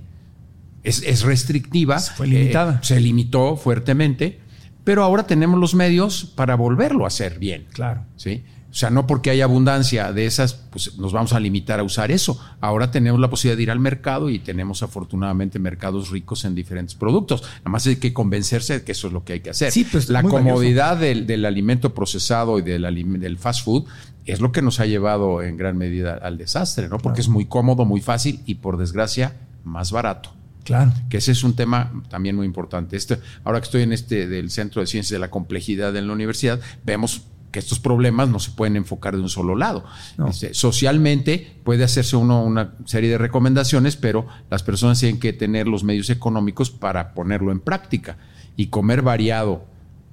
C: Es, restrictiva.
D: fue limitada.
C: Eh, se limitó fuertemente pero ahora tenemos los medios para volverlo a hacer bien.
D: Claro.
C: ¿sí? O sea, no porque hay abundancia de esas, pues nos vamos a limitar a usar eso. Ahora tenemos la posibilidad de ir al mercado y tenemos afortunadamente mercados ricos en diferentes productos. Nada más hay que convencerse de que eso es lo que hay que hacer.
D: Sí, pues
C: la comodidad del, alimento procesado y del, del fast food es lo que nos ha llevado en gran medida al desastre, ¿no? Porque es muy cómodo, muy fácil y por desgracia más barato.
D: Claro.
C: Que ese es un tema también muy importante. Este, ahora que estoy en este del Centro de Ciencias de la Complejidad en la universidad, vemos que estos problemas no se pueden enfocar de un solo lado. Este, socialmente puede hacerse uno una serie de recomendaciones, pero las personas tienen que tener los medios económicos para ponerlo en práctica. Y comer variado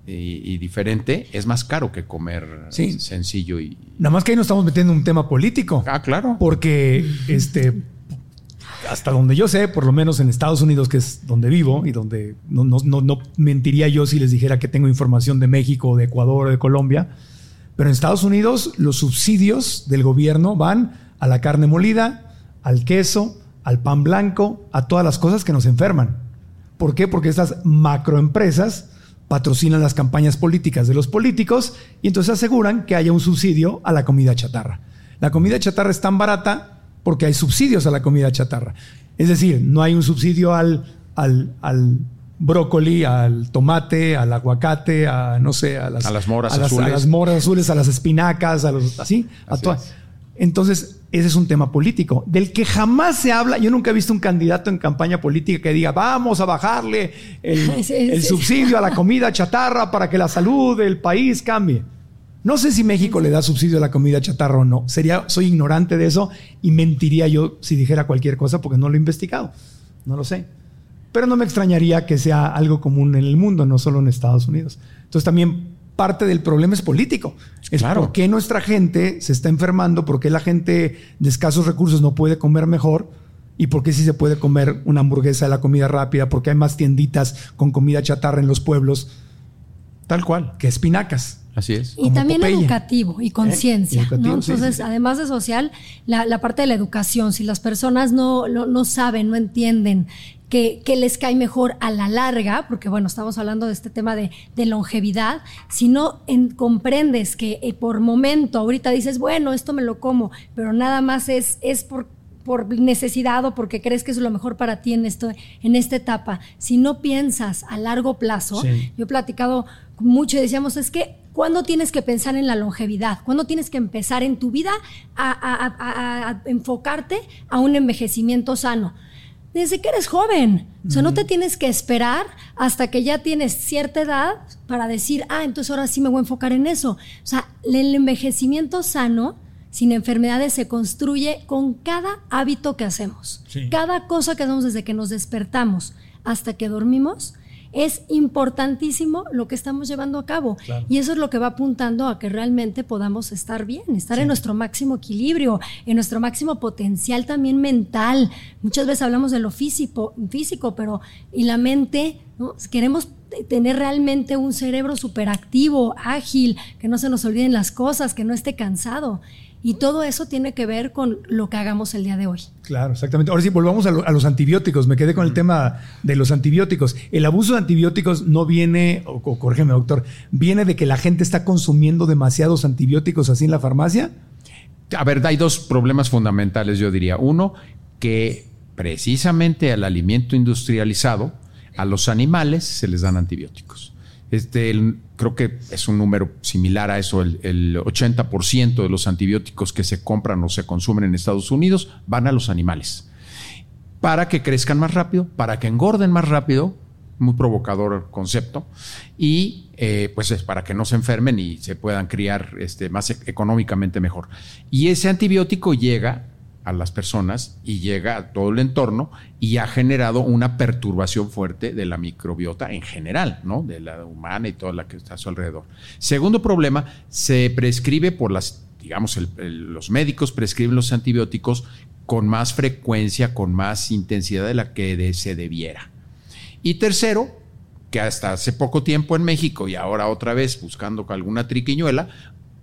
C: y, diferente es más caro que comer sencillo y.
D: Nada más que ahí nos estamos metiendo en un tema político.
C: Ah, claro.
D: Porque este hasta donde yo sé, por lo menos en Estados Unidos, que es donde vivo y donde no, mentiría yo si les dijera que tengo información de México, de Ecuador, de Colombia, pero en Estados Unidos los subsidios del gobierno van a la carne molida, al queso, al pan blanco, a todas las cosas que nos enferman. ¿Por qué? Porque estas macroempresas patrocinan las campañas políticas de los políticos y entonces aseguran que haya un subsidio a la comida chatarra. La comida chatarra es tan barata porque hay subsidios a la comida chatarra. Es decir, no hay un subsidio al, al, brócoli, al tomate, al aguacate, a no sé, a las,
C: moras azules.
D: a las moras azules, a las espinacas, a los así, a Entonces, ese es un tema político del que jamás se habla. Yo nunca he visto un candidato en campaña política que diga, vamos a bajarle el [LAUGHS] subsidio a la comida chatarra para que la salud del país cambie. No sé si México le da subsidio a la comida chatarra o no. Sería, soy ignorante de eso y mentiría yo si dijera cualquier cosa porque no lo he investigado. No lo sé. Pero no me extrañaría que sea algo común en el mundo, no solo en Estados Unidos. Entonces también parte del problema es político. Es claro. por qué nuestra gente se está enfermando, por qué la gente de escasos recursos no puede comer mejor y por qué sí se puede comer una hamburguesa de la comida rápida, porque hay más tienditas con comida chatarra en los pueblos.
C: Tal cual.
D: Que espinacas.
C: Así es.
B: Y también educativo y conciencia. Eh, Entonces, además de social, la, parte de la educación, si las personas no, no, saben, no entienden que, les cae mejor a la larga, porque bueno, estamos hablando de este tema de, longevidad, si no comprendes que eh, por momento, ahorita dices, bueno, esto me lo como, pero nada más es, es por por necesidad o porque crees que es lo mejor para ti en, esto, en esta etapa. Si no piensas a largo plazo, yo he platicado mucho y decíamos, es que ¿cuándo tienes que pensar en la longevidad? ¿Cuándo tienes que empezar en tu vida a, enfocarte a un envejecimiento sano? Desde que eres joven. O sea, no te tienes que esperar hasta que ya tienes cierta edad para decir, ah, entonces ahora sí me voy a enfocar en eso. O sea, el envejecimiento sano sin enfermedades se construye con cada hábito que hacemos. Cada cosa que hacemos desde que nos despertamos hasta que dormimos, es importantísimo lo que estamos llevando a cabo. Y eso es lo que va apuntando a que realmente podamos estar bien, estar en nuestro máximo equilibrio, en nuestro máximo potencial también mental. Muchas veces hablamos de lo físico, físico pero y la mente, queremos tener realmente un cerebro superactivo, ágil, que no se nos olviden las cosas, que no esté cansado. Y todo eso tiene que ver con lo que hagamos el día de hoy.
D: Claro, exactamente. Ahora sí, volvamos a, los antibióticos. Me quedé con el tema de los antibióticos. El abuso de antibióticos no viene, o, o corrígeme, doctor, viene de que la gente está consumiendo demasiados antibióticos así en la farmacia.
C: A ver, hay dos problemas fundamentales, yo diría. Uno, que precisamente al alimento industrializado, a los animales se les dan antibióticos. Este, creo que es un número similar a eso, el, 80% de los antibióticos que se compran o se consumen en Estados Unidos van a los animales. Para que crezcan más rápido, para que engorden más rápido, muy provocador concepto, y eh, pues es para que no se enfermen y se puedan criar este, más e-, económicamente mejor. Y ese antibiótico llega a las personas y llega a todo el entorno y ha generado una perturbación fuerte de la microbiota en general, ¿no? De la humana y toda la que está a su alrededor. Segundo problema, se prescribe por las, digamos, los médicos prescriben los antibióticos con más frecuencia, con más intensidad de la que se debiera. Y tercero, que hasta hace poco tiempo en México y ahora otra vez buscando alguna triquiñuela,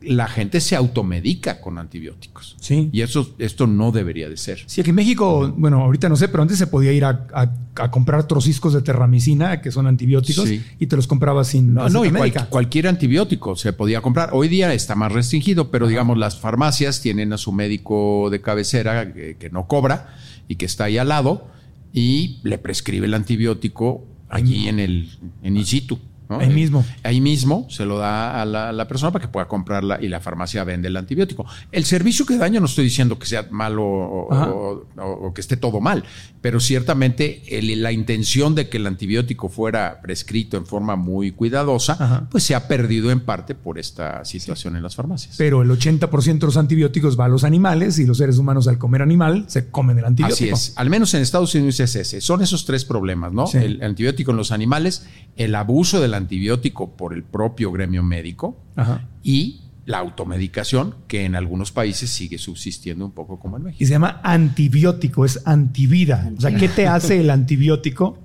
C: la gente se automedica con antibióticos.
D: Sí.
C: Y eso, esto no debería de ser.
D: Sí, aquí en México, bueno, ahorita no sé, pero antes se podía ir a, comprar trociscos de terramicina, que son antibióticos, y te los comprabas sin.
C: No, no y cualquier antibiótico se podía comprar. Hoy día está más restringido, pero digamos, las farmacias tienen a su médico de cabecera que, no cobra y que está ahí al lado y le prescribe el antibiótico allí en el en in situ.
D: Ahí mismo.
C: Ahí mismo se lo da a la, persona para que pueda comprarla y la farmacia vende el antibiótico. El servicio que daña no estoy diciendo que sea malo o, que esté todo mal, pero ciertamente la intención de que el antibiótico fuera prescrito en forma muy cuidadosa, pues se ha perdido en parte por esta situación en las farmacias.
D: Pero el 80% de los antibióticos va a los animales y los seres humanos al comer animal se comen el antibiótico.
C: Así es. Al menos en Estados Unidos es ese. Son esos tres problemas, ¿no? El antibiótico en los animales, el abuso del antibiótico por el propio gremio médico y la automedicación, que en algunos países sigue subsistiendo un poco como en México.
D: Y se llama antibiótico, es antivida. O sea, ¿qué te hace el antibiótico?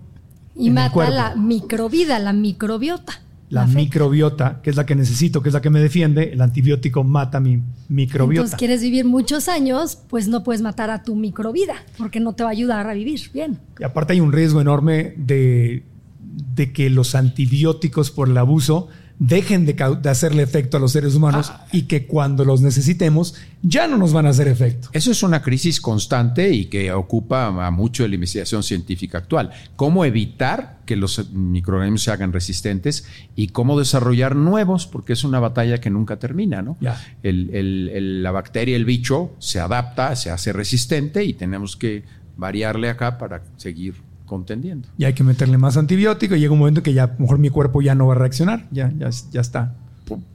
B: Y mata la microvida, la microbiota.
D: La, microbiota, que es la que necesito, que es la que me defiende, el antibiótico mata mi microbiota.
B: Entonces, quieres vivir muchos años, pues no puedes matar a tu microvida, porque no te va a ayudar a vivir bien.
D: Y aparte hay un riesgo enorme de de que los antibióticos por el abuso dejen de, hacerle efecto a los seres humanos ah. y que cuando los necesitemos ya no nos van a hacer efecto.
C: Eso es una crisis constante y que ocupa a mucho de la investigación científica actual. ¿Cómo evitar que los microorganismos se hagan resistentes y cómo desarrollar nuevos? Porque es una batalla que nunca termina, ¿no? la bacteria, el bicho, se adapta, se hace resistente y tenemos que variarle acá para seguir contendiendo.
D: Y hay que meterle más antibiótico y llega un momento que ya a lo mejor mi cuerpo ya no va a reaccionar, ya, ya, ya está.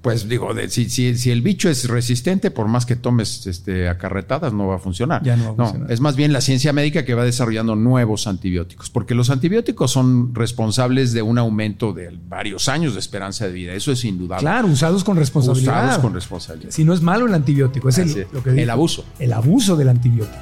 C: Pues digo, si, si, el bicho es resistente, por más que tomes este, acarretadas, no va a funcionar.
D: Ya no va a funcionar.
C: Es más bien la ciencia médica que va desarrollando nuevos antibióticos, porque los antibióticos son responsables de un aumento de varios años de esperanza de vida. Eso es indudable.
D: Claro, usados con responsabilidad.
C: Usados con responsabilidad.
D: Si no es malo el antibiótico, es el,
C: lo que el abuso.
D: El abuso del antibiótico.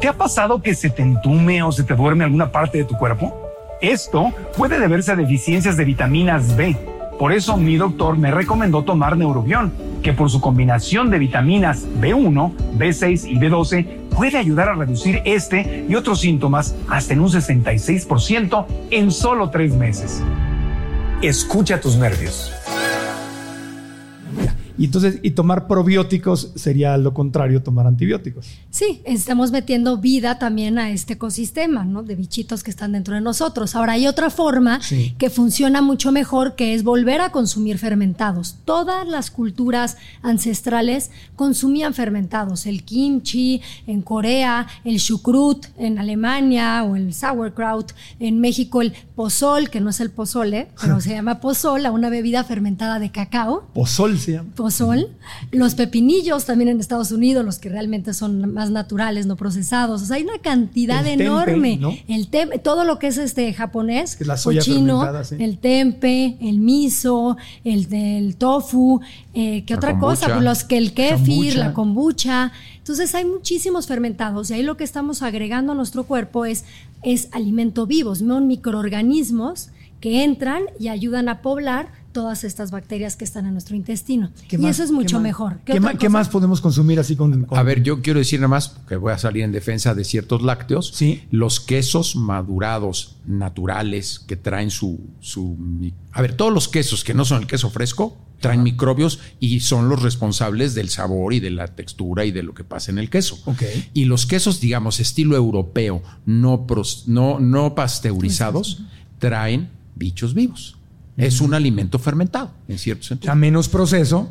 F: ¿Te ha pasado que se te entume o se te duerme alguna parte de tu cuerpo? Esto puede deberse a deficiencias de vitaminas B Por eso mi doctor me recomendó tomar Neurobión, que por su combinación de vitaminas B1, B6 y B12 puede ayudar a reducir este y otros síntomas hasta en un 66% en solo tres meses. Escucha tus nervios.
D: Y entonces, y tomar probióticos sería lo contrario, tomar antibióticos.
B: Sí, estamos metiendo vida también a este ecosistema, ¿no? De bichitos que están dentro de nosotros. Ahora hay otra forma
D: Sí.
B: que funciona mucho mejor, que es volver a consumir fermentados. Todas las culturas ancestrales consumían fermentados. El kimchi en Corea, el chucrut en Alemania o el sauerkraut en México, el pozol, que no es el pozole, pero [LAUGHS] se llama pozol, a una bebida fermentada de cacao
D: Pozol se llama.
B: pozol, los pepinillos también en Estados Unidos, los que realmente son más naturales, no procesados. O sea, hay una cantidad
D: El tempe,
B: enorme.
D: ¿no?
B: El tempe, todo lo que es este japonés,
D: Que es la soya
B: o chino,
D: sí.
B: el tempe, el miso, el del tofu, eh, ¿qué
C: La
B: otra cosa?
C: kombucha.
B: Pues los que el kefir,
D: Kombucha.
B: la kombucha. Entonces hay muchísimos fermentados y ahí lo que estamos agregando a nuestro cuerpo es, es alimento vivos, son microorganismos que entran y ayudan a poblar todas estas bacterias que están en nuestro intestino.
D: ¿Qué
B: Y
D: más?
B: eso es
D: ¿Qué
B: mucho mejor.
D: ¿Qué, qué más podemos consumir así con, con-
C: A ver, yo quiero decir nada más, que voy a salir en defensa de ciertos lácteos.
D: Sí.
C: Los quesos madurados naturales que traen su, su... A ver, todos los quesos que no son el queso fresco traen microbios y son los responsables del sabor y de la textura y de lo que pasa en el queso.
D: Ok.
C: Y los quesos, digamos, estilo europeo, no, pros- no, no pasteurizados, traen bichos vivos. Es un alimento fermentado, en cierto
D: a
C: sentido.
D: menos proceso,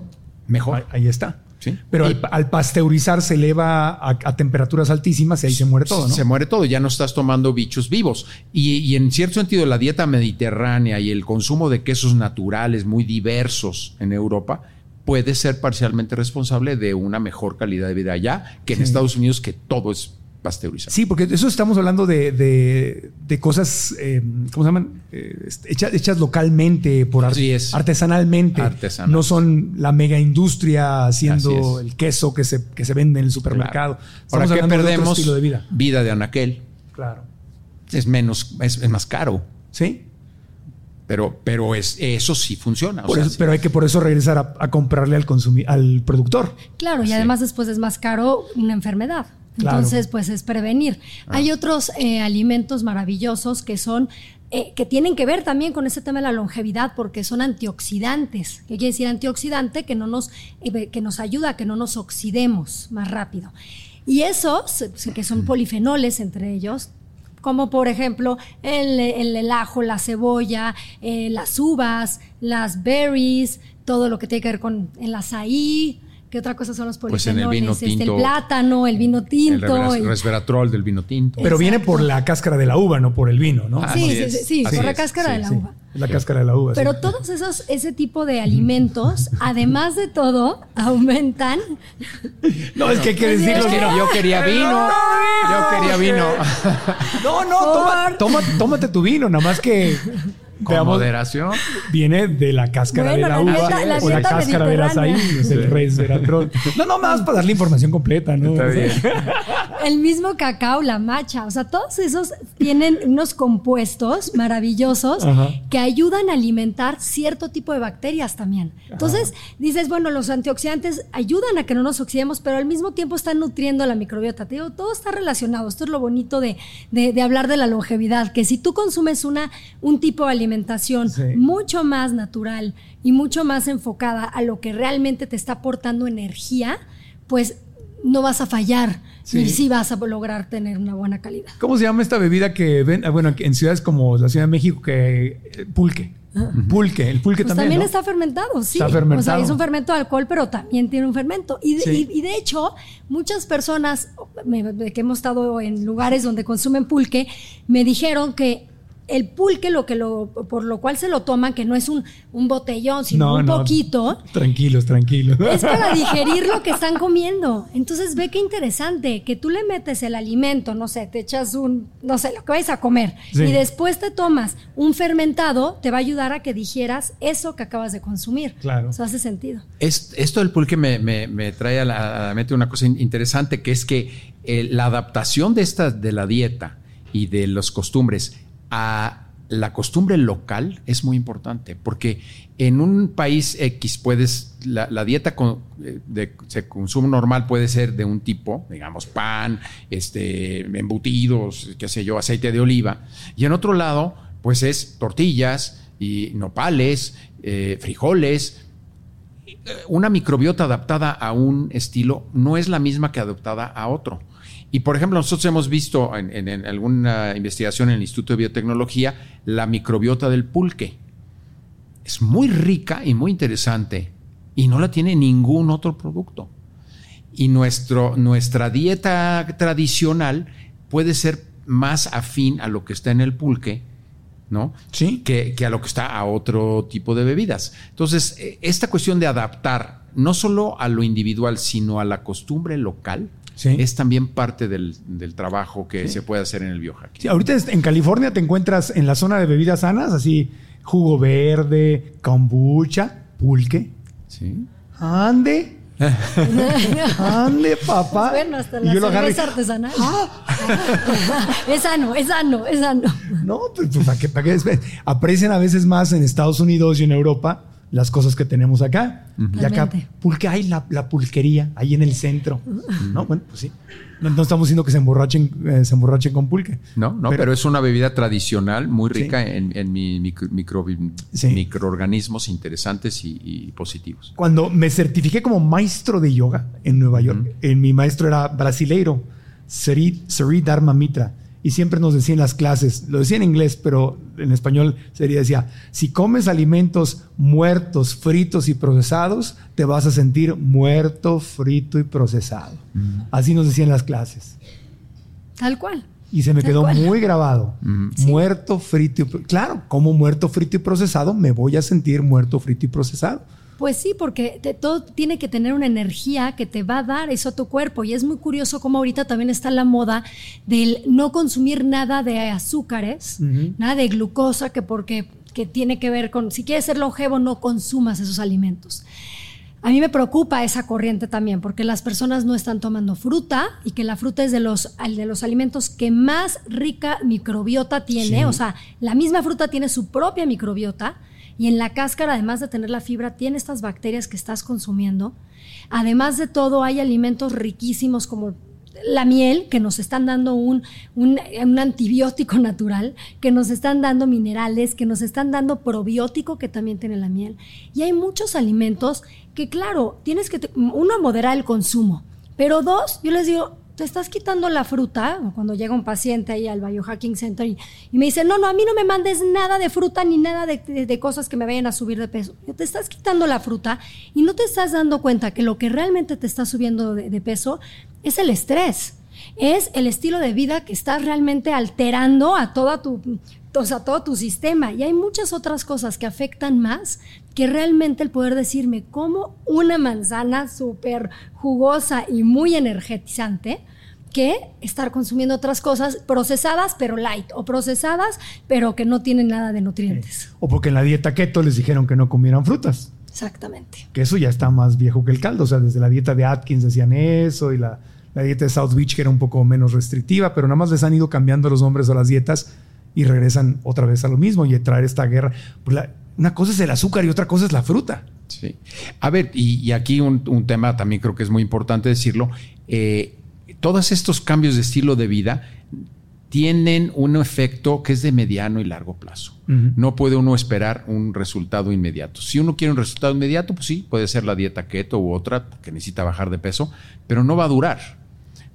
C: Mejor.
D: ahí, ahí está.
C: Sí.
D: Pero al, al pasteurizar se eleva a, a temperaturas altísimas y ahí se muere todo, ¿no?
C: Se muere todo, ya no estás tomando bichos vivos. Y, y en cierto sentido, la dieta mediterránea y el consumo de quesos naturales muy diversos en Europa puede ser parcialmente responsable de una mejor calidad de vida allá que en
D: Sí.
C: Estados Unidos, que todo es pasteurizado.
D: Sí, porque eso estamos hablando de, de- de cosas, eh, ¿cómo se llaman? Eh, hechas, hechas localmente, por
C: es.
D: artesanalmente.
C: Artesanal.
D: No son la mega industria haciendo el queso que se, que se vende en el supermercado.
C: Claro. Ahora, ¿qué
D: de
C: perdemos?
D: estilo de vida.
C: Vida de anaquel.
D: Claro.
C: Es menos, es, es más caro.
D: ¿Sí?
C: Pero, pero es, eso sí funciona. o
D: Por
C: sea,
D: eso-
C: sí.
D: pero hay que por eso regresar a, a comprarle al, al productor.
B: Claro, y
C: Sí.
B: además después es más caro una enfermedad.
D: Claro.
B: Entonces, pues es prevenir. Hay otros eh, alimentos maravillosos que son, eh, que tienen que ver también con ese tema de la longevidad, porque son antioxidantes. ¿Qué quiere decir antioxidante? Que, no nos, eh, que nos ayuda a que no nos oxidemos más rápido. Y esos, que son polifenoles entre ellos, como por ejemplo el, el- el ajo, la cebolla, eh, las uvas, las berries, todo lo que tiene que ver con el azaí. ¿Qué otra cosa son los
C: Pues en el
B: polifenoles?
C: vino
B: Este,
C: tinto,
B: el plátano, el vino tinto. el-
C: resveratrol del vino tinto.
D: Pero viene por la cáscara de la uva, no por el vino, ¿no?
C: Ah,
B: sí, sí, sí, por la cáscara
C: sí,
B: de la
D: Sí,
B: uva.
D: la cáscara de la uva.
B: Pero
D: sí.
B: todos esos, ese tipo de alimentos, [LAUGHS] además de todo, aumentan.
D: No, es que hay que
B: Es
D: decirlo.
B: que
D: mira.
C: Yo quería vino. Yo quería vino.
D: No, no, toma- toma- tómate tu vino, nada más que
C: Con
D: veamos,
C: moderación.
D: viene de la cáscara
B: Bueno,
D: de la,
B: la
D: uva
B: la
D: o la cáscara del azaí,
B: mediterránea.
D: es el resveratrol. No, no, más para darle información completa, ¿no?
C: Está bien. [LAUGHS]
B: El mismo cacao, la macha, o sea, todos esos tienen unos compuestos maravillosos
D: Ajá.
B: que ayudan a alimentar cierto tipo de bacterias también. Entonces, dices, bueno, los antioxidantes ayudan a que no nos oxidemos, pero al mismo tiempo están nutriendo la microbiota. Te digo, todo está relacionado. Esto es lo bonito de, de- de hablar de la longevidad, que si tú consumes una, un tipo de alimentación
D: Sí.
B: mucho más natural y mucho más enfocada a lo que realmente te está aportando energía, pues no vas a fallar
D: Sí.
B: y sí vas a lograr tener una buena calidad.
D: ¿Cómo se llama esta bebida que ven? ah, Bueno, en ciudades como la Ciudad de México, que eh, pulque. Pulque, el pulque
B: Pues
D: también.
B: también,
D: ¿no?
B: está fermentado, sí.
D: Está fermentado.
B: O sea, es un fermento de alcohol, pero también tiene un fermento. Y de,
D: Sí.
B: y- y de hecho, muchas personas me- que hemos estado en lugares donde consumen pulque, me dijeron que el pulque, lo que lo, por lo cual se lo toman, que no es un, un botellón, sino
D: No,
B: un
D: no.
B: poquito,
D: Tranquilos, tranquilos.
B: es para [LAUGHS] digerir lo que están comiendo. Entonces ve qué interesante, que tú le metes el alimento, no sé, te echas un, no sé, lo que vais a comer,
D: Sí.
B: y después te tomas un fermentado, te va a ayudar a que digieras eso que acabas de consumir.
D: Claro.
B: Eso hace sentido.
C: Es- esto del pulque me, me- me trae a la, a la mente una cosa in- interesante, que es que eh, la adaptación de esta, de la dieta y de las costumbres a la costumbre local es muy importante, porque en un país X puedes, la, dieta eh, de, consumo normal puede ser de un tipo, digamos, pan, este, embutidos, qué sé yo, aceite de oliva, y en otro lado, pues es tortillas y nopales, eh, frijoles, una microbiota adaptada a un estilo no es la misma que adaptada a otro. Y por ejemplo, nosotros hemos visto en, alguna investigación en el Instituto de Biotecnología la microbiota del pulque. Es muy rica y muy interesante y no la tiene ningún otro producto. Y nuestro, nuestra dieta tradicional puede ser más afín a lo que está en el pulque ¿no?
D: Sí.
C: Que, a lo que está a otro tipo de bebidas. Entonces, eh, esta cuestión de adaptar no solo a lo individual, sino a la costumbre local, es también parte del, trabajo que se puede hacer en el biohacking.
D: Sí, ahorita en California te encuentras en la zona de bebidas sanas, así jugo verde, kombucha, pulque.
C: Sí.
D: Ande. [LAUGHS] Ande, papá.
B: Bueno, hasta la cerveza artesanal. Ah. [LAUGHS] es sano, es sano, es sano.
D: No, pues, pues para que, para que aprecien a veces más en Estados Unidos y en Europa las cosas que tenemos acá. Y acá, pulque, hay la, la, pulquería, ahí en el centro. ¿No? Bueno, pues sí. No, estamos diciendo que se emborrachen, eh, se emborrachen con pulque.
C: No, no, pero, es una bebida tradicional muy rica en, micro, microorganismos interesantes y, positivos.
D: Cuando me certifiqué como maestro de yoga en Nueva York, en, mi maestro era brasileiro, Sri, Sri Dharma Mitra y siempre nos decía en las clases, lo decía en inglés, pero en español sería, decía, si comes alimentos muertos, fritos y procesados, te vas a sentir muerto, frito y procesado. Así nos decía en las clases.
B: Tal cual.
D: Y se me quedó muy grabado. Muerto, frito y... Claro, como muerto, frito y procesado, me voy a sentir muerto, frito y procesado.
B: Pues sí, porque todo tiene que tener una energía que te va a dar eso a tu cuerpo. Y es muy curioso cómo ahorita también está la moda del no consumir nada de azúcares, nada de glucosa, que porque que tiene que ver con, si quieres ser longevo, no consumas esos alimentos. A mí me preocupa esa corriente también, porque las personas no están tomando fruta y que la fruta es de los, de los alimentos que más rica microbiota tiene. O sea, la misma fruta tiene su propia microbiota y en la cáscara, además de tener la fibra, tiene estas bacterias que estás consumiendo. Además de todo, hay alimentos riquísimos como la miel, que nos están dando un, un, antibiótico natural, que nos están dando minerales, que nos están dando probiótico, que también tiene la miel. Y hay muchos alimentos que, claro, tienes que, uno, moderar el consumo, pero dos, yo les digo, te estás quitando la fruta, cuando llega un paciente ahí al Biohacking Center y, me dice, no, no, a mí no me mandes nada de fruta ni nada de, cosas que me vayan a subir de peso. Te estás quitando la fruta y no te estás dando cuenta que lo que realmente te está subiendo de, peso es el estrés es el estilo de vida que estás realmente alterando a toda tu, o todo tu sistema. Y hay muchas otras cosas que afectan más que realmente el poder decirme cómo una manzana súper jugosa y muy energetizante que estar consumiendo otras cosas procesadas pero light o procesadas pero que no tienen nada de nutrientes.
D: O porque en la dieta keto les dijeron que no comieran frutas.
B: Exactamente.
D: Que eso ya está más viejo que el caldo. O sea, desde la dieta de Atkins decían eso y la, la dieta de South Beach que era un poco menos restrictiva, pero nada más les han ido cambiando los nombres a las dietas y regresan otra vez a lo mismo y a traer esta guerra. Pues una cosa es el azúcar y otra cosa es la fruta.
C: Sí. A ver, y, aquí un, tema también creo que es muy importante decirlo. Eh, todos estos cambios de estilo de vida tienen un efecto que es de mediano y largo plazo. No puede uno esperar un resultado inmediato. Si uno quiere un resultado inmediato, pues sí, puede ser la dieta keto u otra que necesita bajar de peso, pero no va a durar,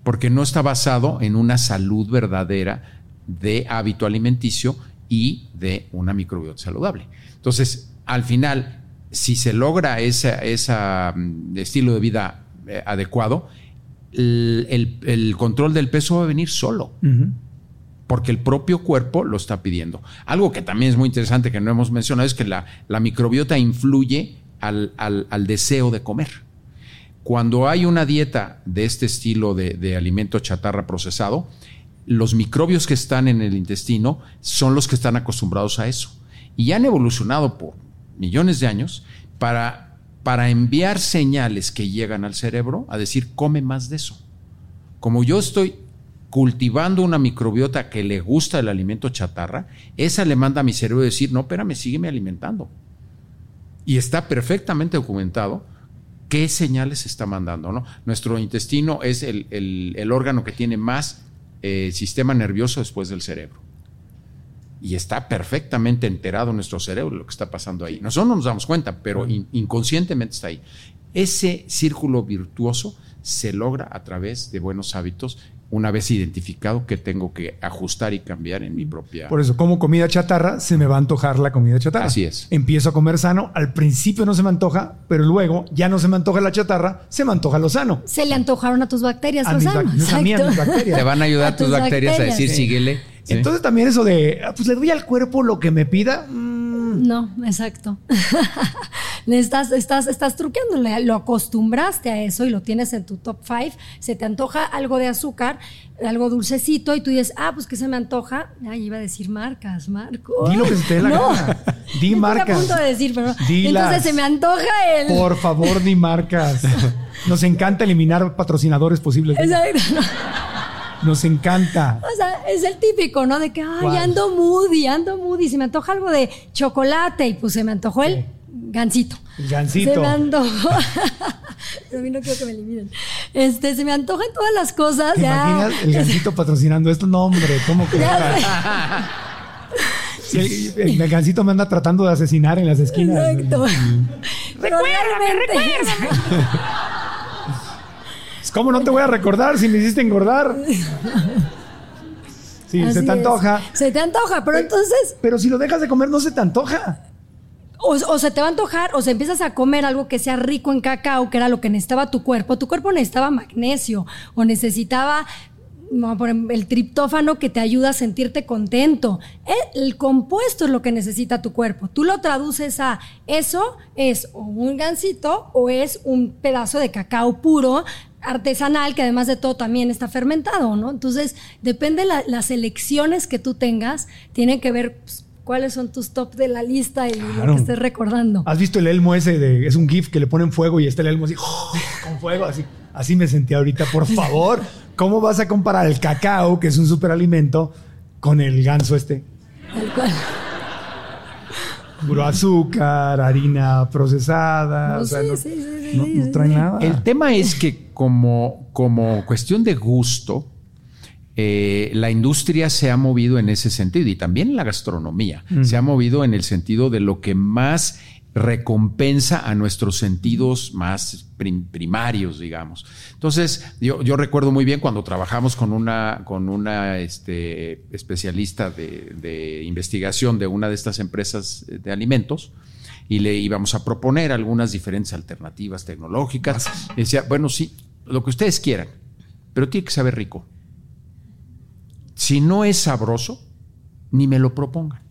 C: porque no está basado en una salud verdadera de hábito alimenticio y de una microbiota saludable. Entonces, al final, si se logra ese mm, estilo de vida eh, adecuado, el, control del peso va a venir solo. Porque el propio cuerpo lo está pidiendo. Algo que también es muy interesante que no hemos mencionado es que la, microbiota influye al, deseo de comer. Cuando hay una dieta de este estilo de, de alimento chatarra procesado, los microbios que están en el intestino son los que están acostumbrados a eso. Y han evolucionado por millones de años para, para enviar señales que llegan al cerebro a decir, come más de eso. Como yo estoy cultivando una microbiota que le gusta el alimento chatarra, esa le manda a mi cerebro decir, no, espérame, sígueme alimentando. Y está perfectamente documentado qué señales está mandando. ¿no? Nuestro intestino es el, órgano que tiene más eh, sistema nervioso después del cerebro. Y está perfectamente enterado nuestro cerebro de lo que está pasando ahí. Nosotros no nos damos cuenta, pero inconscientemente está ahí. Ese círculo virtuoso se logra a través de buenos hábitos una vez identificado que tengo que ajustar y cambiar en mi propia.
D: Por eso, como comida chatarra, se me va a antojar la comida chatarra.
C: Así es.
D: Empiezo a comer sano, al principio no se me antoja, pero luego ya no se me antoja la chatarra, se me antoja lo sano.
B: Se le antojaron a tus bacterias lo sano. [LAUGHS]
D: Te
C: van a ayudar a tus, bacterias, a decir, síguele.
D: Entonces también eso de, ah, pues le doy al cuerpo lo que me pida.
B: Mm. No, exacto. [LAUGHS] le estás, estás, estás truqueando, lo acostumbraste a eso y lo tienes en tu top five. Se te antoja algo de azúcar, algo dulcecito y tú dices, ah, pues que se me antoja. Ay, iba a decir marcas, Marco.
D: Di lo que se te dé la no. Di marcas. [LAUGHS]
B: Estoy a punto de decir, pero entonces se me antoja el.
D: Por favor, di marcas. [LAUGHS] Nos encanta eliminar patrocinadores posibles. Exacto. Nos encanta.
B: O sea, es el típico, ¿no? De que, ay, ando moody, ando moody. Se me antoja algo de chocolate y pues se me antojó el gansito.
D: El gansito.
B: Se me antojó. Pero [LAUGHS] a mí no quiero que me eliminen. Este, se me antojan todas las cosas.
D: ¿Te imaginas el [LAUGHS] gansito patrocinando esto? No, hombre, ¿cómo que? [LAUGHS] el, el, gansito me anda tratando de asesinar en las esquinas. Exacto.
B: recuérdame, recuérdame.
D: ¿Cómo no te voy a recordar si me hiciste engordar? Sí, se te antoja.
B: Se te antoja, pero, entonces.
D: Pero si lo dejas de comer, no se te antoja.
B: O, se te va a antojar, o se empiezas a comer algo que sea rico en cacao, que era lo que necesitaba tu cuerpo. Tu cuerpo necesitaba magnesio, o necesitaba el triptófano que te ayuda a sentirte contento. El, compuesto es lo que necesita tu cuerpo. Tú lo traduces a eso es un gansito o es un pedazo de cacao puro artesanal que además de todo también está fermentado, ¿no? Entonces, depende de las elecciones que tú tengas, tienen que ver pues, cuáles son tus top de la lista y lo que estés recordando.
D: ¿Has visto el elmo ese de, es un GIF que le ponen fuego y está el elmo así, [LAUGHS] con fuego, así, así me sentí ahorita, por favor, ¿cómo vas a comparar el cacao, que es un superalimento, con el ganso este? El cual. Puro azúcar, harina procesada, o sea, no, no, trae nada.
C: El tema es que como, como cuestión de gusto, eh, la industria se ha movido en ese sentido y también la gastronomía mm. se ha movido en el sentido de lo que más recompensa a nuestros sentidos más primarios, digamos. Entonces, yo, recuerdo muy bien cuando trabajamos con una, con una este, especialista de, de, investigación de una de estas empresas de alimentos y le íbamos a proponer algunas diferentes alternativas tecnológicas. decía, bueno, sí, lo que ustedes quieran, pero tiene que saber rico. Si no es sabroso, ni me lo propongan,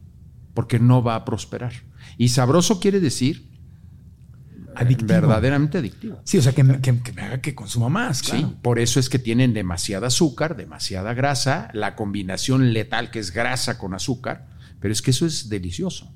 C: porque no va a prosperar. Y sabroso quiere decir verdaderamente adictivo.
D: Sí, o sea, que me, haga que consuma más. Sí,
C: por eso es que tienen demasiada azúcar, demasiada grasa, la combinación letal que es grasa con azúcar, pero es que eso es delicioso.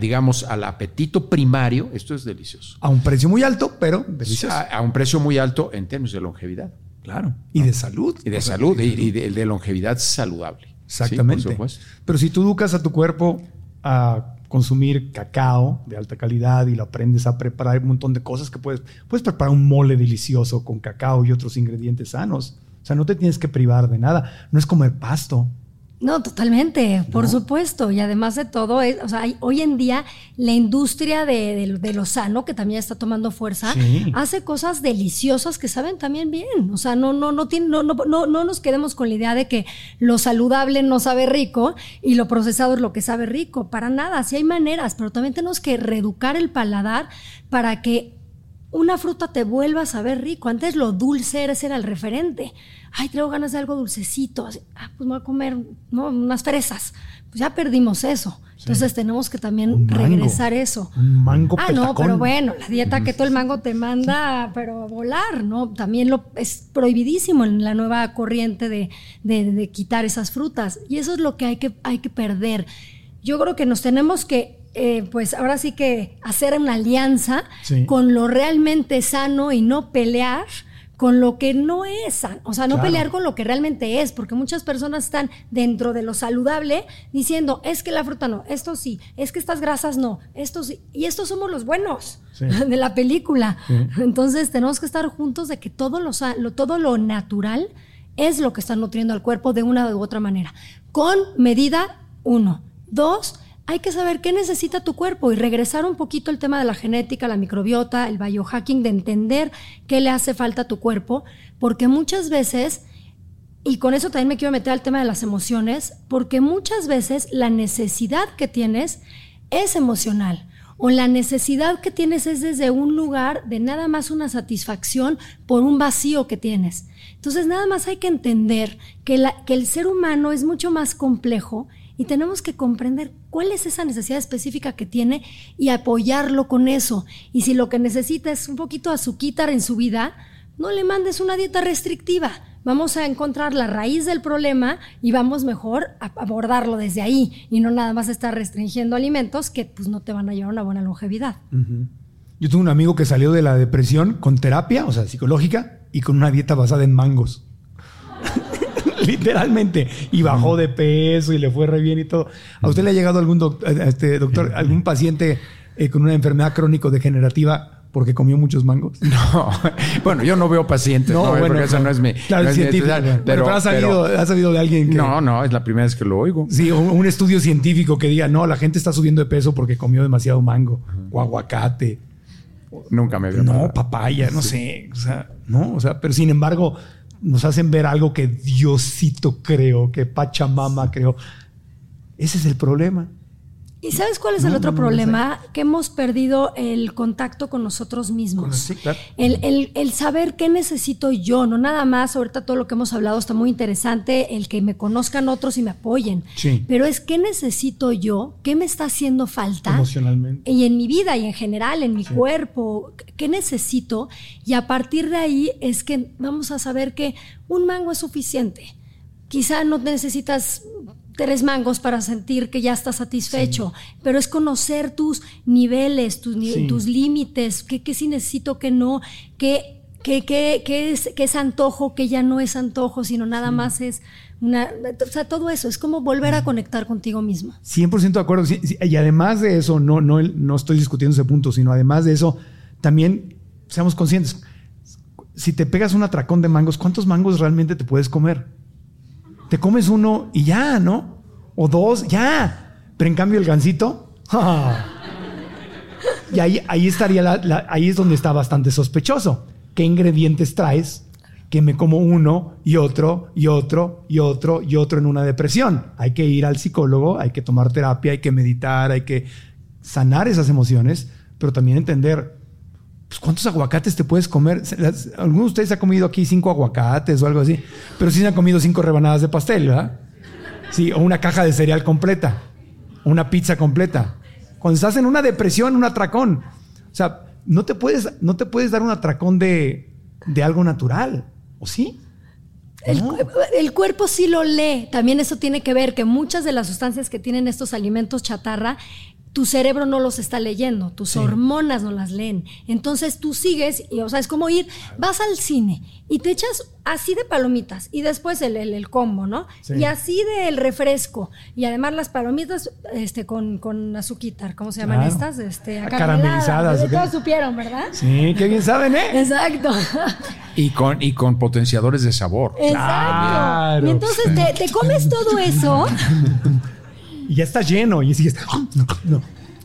C: digamos, al apetito primario, esto es delicioso.
D: A un precio muy alto, pero delicioso.
C: A, un precio muy alto en términos de longevidad.
D: Claro. Y de salud.
C: Y de salud, y, de, longevidad saludable.
D: Exactamente. pero si tú educas a tu cuerpo a consumir cacao de alta calidad y lo aprendes a preparar un montón de cosas que puedes, puedes preparar un mole delicioso con cacao y otros ingredientes sanos. O sea, no te tienes que privar de nada. No es comer pasto.
B: No, totalmente, por supuesto. Y además de todo, o sea, hoy en día la industria de, lo sano, que también está tomando fuerza, hace cosas deliciosas que saben también bien. O sea, no, no, no, tiene, no, no, no, no nos quedemos con la idea de que lo saludable no sabe rico y lo procesado es lo que sabe rico. Para nada, sí hay maneras, pero también tenemos que reeducar el paladar para que una fruta te vuelva a saber rico. Antes lo dulce era, ese era el referente. Ay, tengo ganas de algo dulcecito. ah, pues me voy a comer unas fresas. Pues ya perdimos eso. Entonces tenemos que también regresar eso.
D: Un mango
B: Ah, no, pero bueno, la dieta que todo el mango te manda, pero a volar, ¿no? También lo, es prohibidísimo en la nueva corriente de, de, quitar esas frutas. Y eso es lo que hay que, hay que perder. Yo creo que nos tenemos que eh, pues ahora sí que hacer una alianza con lo realmente sano y no pelear con lo que no es, o sea, no pelear con lo que realmente es, porque muchas personas están dentro de lo saludable diciendo, es que la fruta no, esto sí, es que estas grasas no, esto sí, y estos somos los buenos [LAUGHS] de la película. Entonces tenemos que estar juntos de que todo lo, todo lo natural es lo que está nutriendo al cuerpo de una u otra manera. Con medida, uno. Dos, hay que saber qué necesita tu cuerpo y regresar un poquito al tema de la genética, la microbiota, el biohacking, de entender qué le hace falta a tu cuerpo, porque muchas veces, y con eso también me quiero meter al tema de las emociones, porque muchas veces la necesidad que tienes es emocional o la necesidad que tienes es desde un lugar de nada más una satisfacción por un vacío que tienes. Entonces nada más hay que entender que, que el ser humano es mucho más complejo y tenemos que comprender cuál es esa necesidad específica que tiene y apoyarlo con eso. Y si lo que necesita es un poquito azuquitar en su vida, no le mandes una dieta restrictiva. Vamos a encontrar la raíz del problema y vamos mejor a abordarlo desde ahí y no nada más estar restringiendo alimentos que pues no te van a llevar a una buena longevidad.
D: Yo tengo un amigo que salió de la depresión con terapia, o sea, psicológica, y con una dieta basada en mangos. [LAUGHS] literalmente. Y bajó de peso y le fue re bien y todo. ¿A usted le ha llegado algún este, doctor, algún paciente eh, con una enfermedad crónico-degenerativa porque comió muchos mangos? [LAUGHS]
C: No, bueno, yo no veo pacientes, no, bueno, porque eso no es mi.
D: Claro, es científico. pero, sabido, ha sabido de alguien que.
C: No, no, es la primera vez que lo oigo.
D: Sí, un, estudio científico que diga, no, la gente está subiendo de peso porque comió demasiado mango o aguacate.
C: Nunca me vio.
D: No, papaya, no sé. O sea, no, o sea, pero sin embargo, nos hacen ver algo que Diosito creó, que Pachamama creó. Ese es el problema.
B: ¿Y sabes cuál es el otro problema? que hemos perdido el contacto con nosotros mismos. Sí, claro. el, saber qué necesito yo, no nada más, ahorita todo lo que hemos hablado está muy interesante, el que me conozcan otros y me apoyen. Sí. Pero es qué necesito yo, qué me está haciendo falta.
D: Emocionalmente.
B: Y en mi vida y en general, en mi cuerpo, qué necesito. Y a partir de ahí es que vamos a saber que un mango es suficiente. Quizá no necesitas tres mangos para sentir que ya estás satisfecho, pero es conocer tus niveles, tus, tus límites, qué, qué sí necesito, qué no, qué, qué, qué, es, qué es antojo, que ya no es antojo, sino nada más es una... O sea, todo eso, es como volver a conectar contigo mismo.
D: 100% de acuerdo. y además de eso, no, no, no estoy discutiendo ese punto, sino además de eso, también seamos conscientes. Si te pegas un atracón de mangos, ¿cuántos mangos realmente te puedes comer? Te comes uno y ya, ¿no? O dos, ya. Pero en cambio el gansito, y ahí, ahí estaría, la, ahí es donde está bastante sospechoso. ¿Qué ingredientes traes? Que me como uno y otro y otro y otro y otro en una depresión. Hay que ir al psicólogo, hay que tomar terapia, hay que meditar, hay que sanar esas emociones, pero también entender pues, ¿cuántos aguacates te puedes comer? Algunos de ustedes ha comido aquí cinco aguacates o algo así, pero sí se han comido cinco rebanadas de pastel, ¿verdad? Sí, o una caja de cereal completa, o una pizza completa. Cuando estás en una depresión, un atracón. O sea, no te puedes, no te puedes dar un atracón de, de algo natural, ¿o sí?
B: El, el, cuerpo sí lo lee. También eso tiene que ver que muchas de las sustancias que tienen estos alimentos chatarra tu cerebro no los está leyendo, tus hormonas no las leen. Entonces tú sigues, y o sea, es como ir, vas al cine y te echas así de palomitas y después el, el, combo, ¿no? Y así del refresco. Y además las palomitas este, con, con azuquitar, ¿cómo se llaman estas? Este,
D: caramelizadas.
B: Todos supieron, ¿verdad?
D: Sí, qué bien saben, ¿eh?
B: Exacto.
C: Y con, y con potenciadores de sabor.
B: Exacto. Y entonces te, te comes todo eso. [LAUGHS]
D: y ya está lleno y sigues.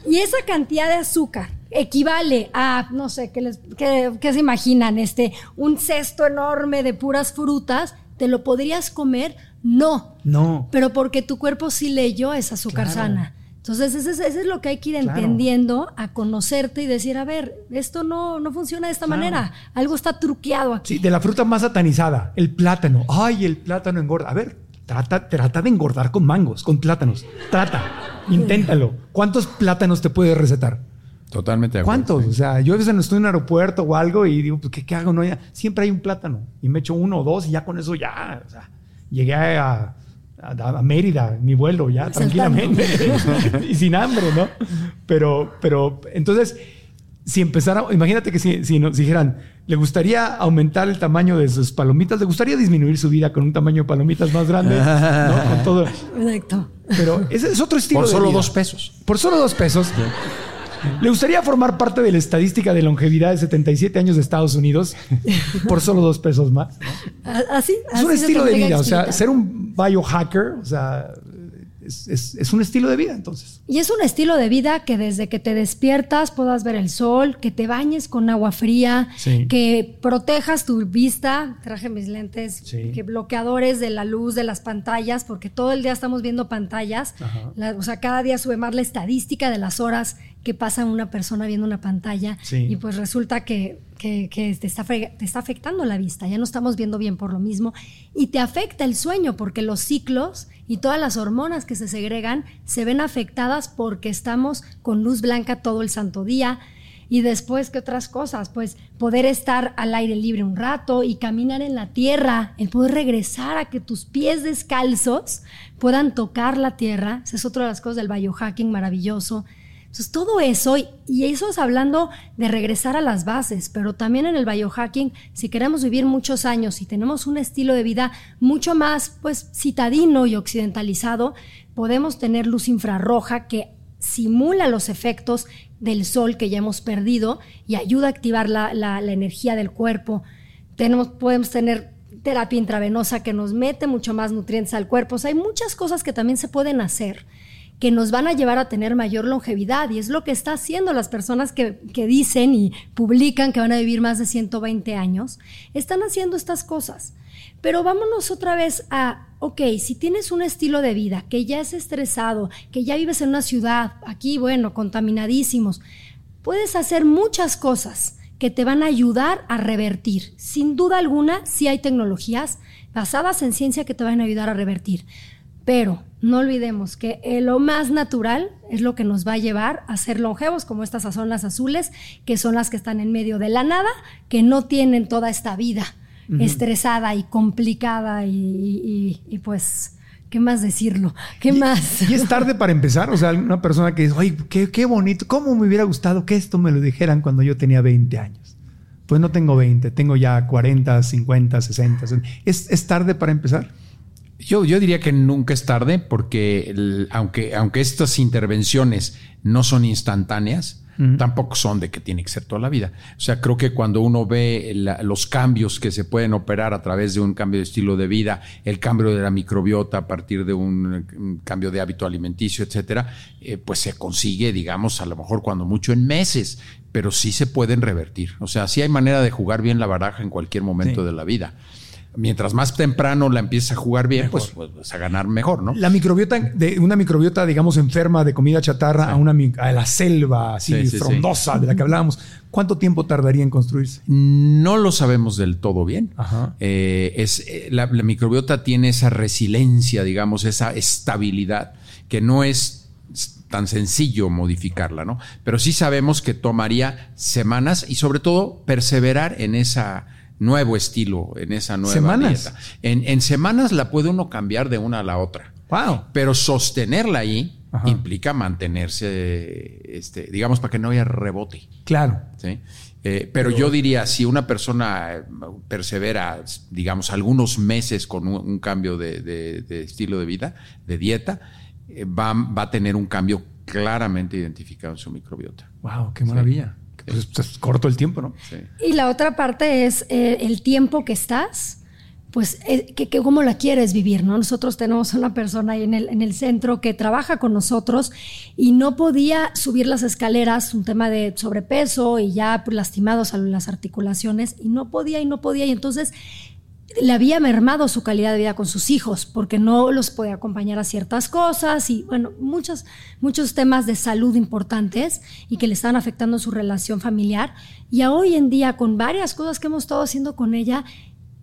B: Y esa cantidad de azúcar equivale a, no sé, ¿qué, les, se imaginan? Este, un cesto enorme de puras frutas, ¿te lo podrías comer? No.
D: No.
B: Pero porque tu cuerpo sí leyó esa azúcar sana. Entonces, eso es, lo que hay que ir entendiendo, a conocerte y decir, a ver, esto no, no funciona de esta manera. Algo está truqueado aquí.
D: Sí, de la fruta más satanizada, el plátano. Ay, el plátano engorda. A ver, Trata, trata de engordar con mangos, con plátanos. Trata, [LAUGHS] inténtalo. ¿Cuántos plátanos te puedes recetar?
C: Totalmente.
D: ¿Cuántos? O sea, yo a veces estoy en un aeropuerto o algo y digo, pues, ¿qué, qué hago? No, ya, siempre hay un plátano y me echo uno o dos y ya con eso ya, o sea, llegué a, a, Mérida, mi vuelo, ya tranquilamente [LAUGHS] y sin hambre, ¿no? [LAUGHS] Pero, pero, entonces, si empezara, imagínate que si, nos dijeran, le gustaría aumentar el tamaño de sus palomitas, le gustaría disminuir su vida con un tamaño de palomitas más grande, [LAUGHS] ¿no? Con todo.
B: Exacto.
D: Pero ese es otro estilo.
C: Por solo dos pesos.
D: Por solo dos pesos. ¿Le gustaría formar parte de la estadística de longevidad de 77 años de Estados Unidos [LAUGHS] por solo dos pesos más?
B: Así,
D: es un estilo de vida, o sea, ser un biohacker, o sea, es, un estilo de vida entonces.
B: Y es un estilo de vida que desde que te despiertas puedas ver el sol, que te bañes con agua fría, que protejas tu vista, traje mis lentes, que bloqueadores de la luz de las pantallas, porque todo el día estamos viendo pantallas, o sea, cada día sube más la estadística de las horas que pasa una persona viendo una pantalla. Y pues resulta que que, te, está, te está afectando la vista, ya no estamos viendo bien por lo mismo, y te afecta el sueño porque los ciclos y todas las hormonas que se segregan se ven afectadas porque estamos con luz blanca todo el santo día. Y después, ¿qué otras cosas? Pues poder estar al aire libre un rato y caminar en la tierra, el poder regresar a que tus pies descalzos puedan tocar la tierra. Esa es otra de las cosas del biohacking maravilloso. Entonces, todo eso, y eso es hablando de regresar a las bases, pero también en el biohacking, si queremos vivir muchos años y tenemos un estilo de vida mucho más, pues, citadino y occidentalizado, podemos tener luz infrarroja que simula los efectos del sol que ya hemos perdido y ayuda a activar la, energía del cuerpo. Tenemos, podemos tener terapia intravenosa que nos mete mucho más nutrientes al cuerpo. O sea, hay muchas cosas que también se pueden hacer que nos van a llevar a tener mayor longevidad y es lo que está haciendo las personas que, dicen y publican que van a vivir más de 120 años, están haciendo estas cosas. Pero vámonos otra vez a, ok, si tienes un estilo de vida que ya es estresado, que ya vives en una ciudad, aquí, bueno, contaminadísimos, puedes hacer muchas cosas que te van a ayudar a revertir. Sin duda alguna, sí hay tecnologías basadas en ciencia que te van a ayudar a revertir. Pero no olvidemos que lo más natural es lo que nos va a llevar a ser longevos, como estas zonas azules, que son las que están en medio de la nada, que no tienen toda esta vida estresada y complicada y, pues... ¿Qué más decirlo? ¿Qué más?
D: Y es tarde para empezar. O sea, una persona que dice, oye, qué, bonito, ¿cómo me hubiera gustado que esto me lo dijeran cuando yo tenía 20 años? Pues no tengo 20, tengo ya 40, 50, 60. ¿Es, es tarde para empezar?
C: Yo, yo diría que nunca es tarde porque aunque, aunque estas intervenciones no son instantáneas, tampoco son de que tiene que ser toda la vida. O sea, creo que cuando uno ve los cambios que se pueden operar a través de un cambio de estilo de vida, el cambio de la microbiota a partir de un, cambio de hábito alimenticio, etcétera, eh, pues se consigue, digamos, a lo mejor cuando mucho en meses, pero sí se pueden revertir. O sea, sí hay manera de jugar bien la baraja en cualquier momento de la vida mientras más temprano la empieces a jugar bien, pues, pues, vas a ganar mejor, ¿no?
D: La microbiota, de una microbiota, digamos, enferma de comida chatarra a una a la selva así frondosa de la que hablábamos, ¿cuánto tiempo tardaría en construirse?
C: No lo sabemos del todo bien. Eh, es, eh, la, microbiota tiene esa resiliencia, digamos, esa estabilidad, que no es tan sencillo modificarla, ¿no? Pero sí sabemos que tomaría semanas y sobre todo perseverar en esa nuevo estilo, en esa nueva
D: ¿Semanas?
C: dieta. En, semanas la puede uno cambiar de una a la otra.
D: Wow.
C: Pero sostenerla ahí implica mantenerse, este, digamos, para que no haya rebote.
D: Claro.
C: ¿sí? Eh, pero yo diría, si una persona persevera, digamos, algunos meses con un, cambio de, estilo de vida, de dieta, eh, va, va, a tener un cambio claramente identificado en su microbiota.
D: ¡Wow! ¡Qué maravilla! Pues, pues, corto el tiempo, ¿no?
B: Y la otra parte es eh, el tiempo que estás, pues, eh, que, cómo la quieres vivir, ¿no? Nosotros tenemos una persona ahí en el, en el centro que trabaja con nosotros y no podía subir las escaleras, un tema de sobrepeso y ya pues, lastimados a las articulaciones, y no podía y no podía, y entonces le había mermado su calidad de vida con sus hijos porque no los podía acompañar a ciertas cosas y bueno, muchos, muchos temas de salud importantes y que le estaban afectando su relación familiar. Y hoy en día, con varias cosas que hemos estado haciendo con ella,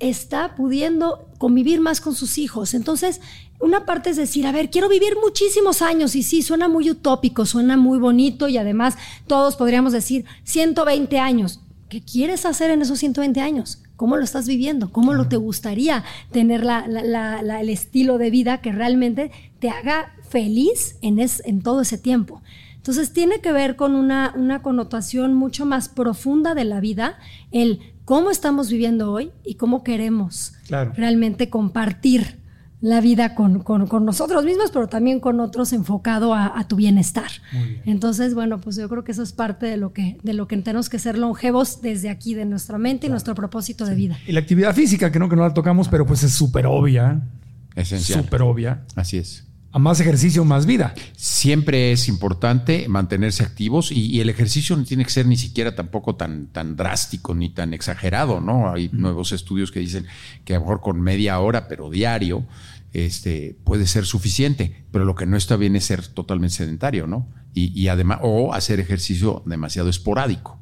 B: está pudiendo convivir más con sus hijos. Entonces, una parte es decir, a ver, quiero vivir muchísimos años y sí, suena muy utópico, suena muy bonito y además todos podríamos decir 120 años. ¿Qué quieres hacer en esos 120 años? ¿Cómo lo estás viviendo? ¿Cómo lo te gustaría tener el estilo de vida que realmente te haga feliz en, en todo ese tiempo? Entonces tiene que ver con una, una connotación mucho más profunda de la vida, el cómo estamos viviendo hoy y cómo queremos realmente compartir la vida con, nosotros mismos, pero también con otros enfocado a, tu bienestar. Entonces, bueno, pues yo creo que eso es parte de lo que, de lo que tenemos que ser longevos desde aquí, de nuestra mente y nuestro propósito de vida.
D: Y la actividad física, que no, que no la tocamos, pero pues es súper obvia.
C: Esencial.
D: Súper obvia.
C: Así es.
D: A más ejercicio, más vida.
C: Siempre es importante mantenerse activos y, el ejercicio no tiene que ser ni siquiera tampoco tan, tan drástico ni tan exagerado, ¿no? Hay nuevos estudios que dicen que a lo mejor con media hora, pero diario, este, puede ser suficiente, pero lo que no está bien es ser totalmente sedentario, ¿no? Y, además, o hacer ejercicio demasiado esporádico.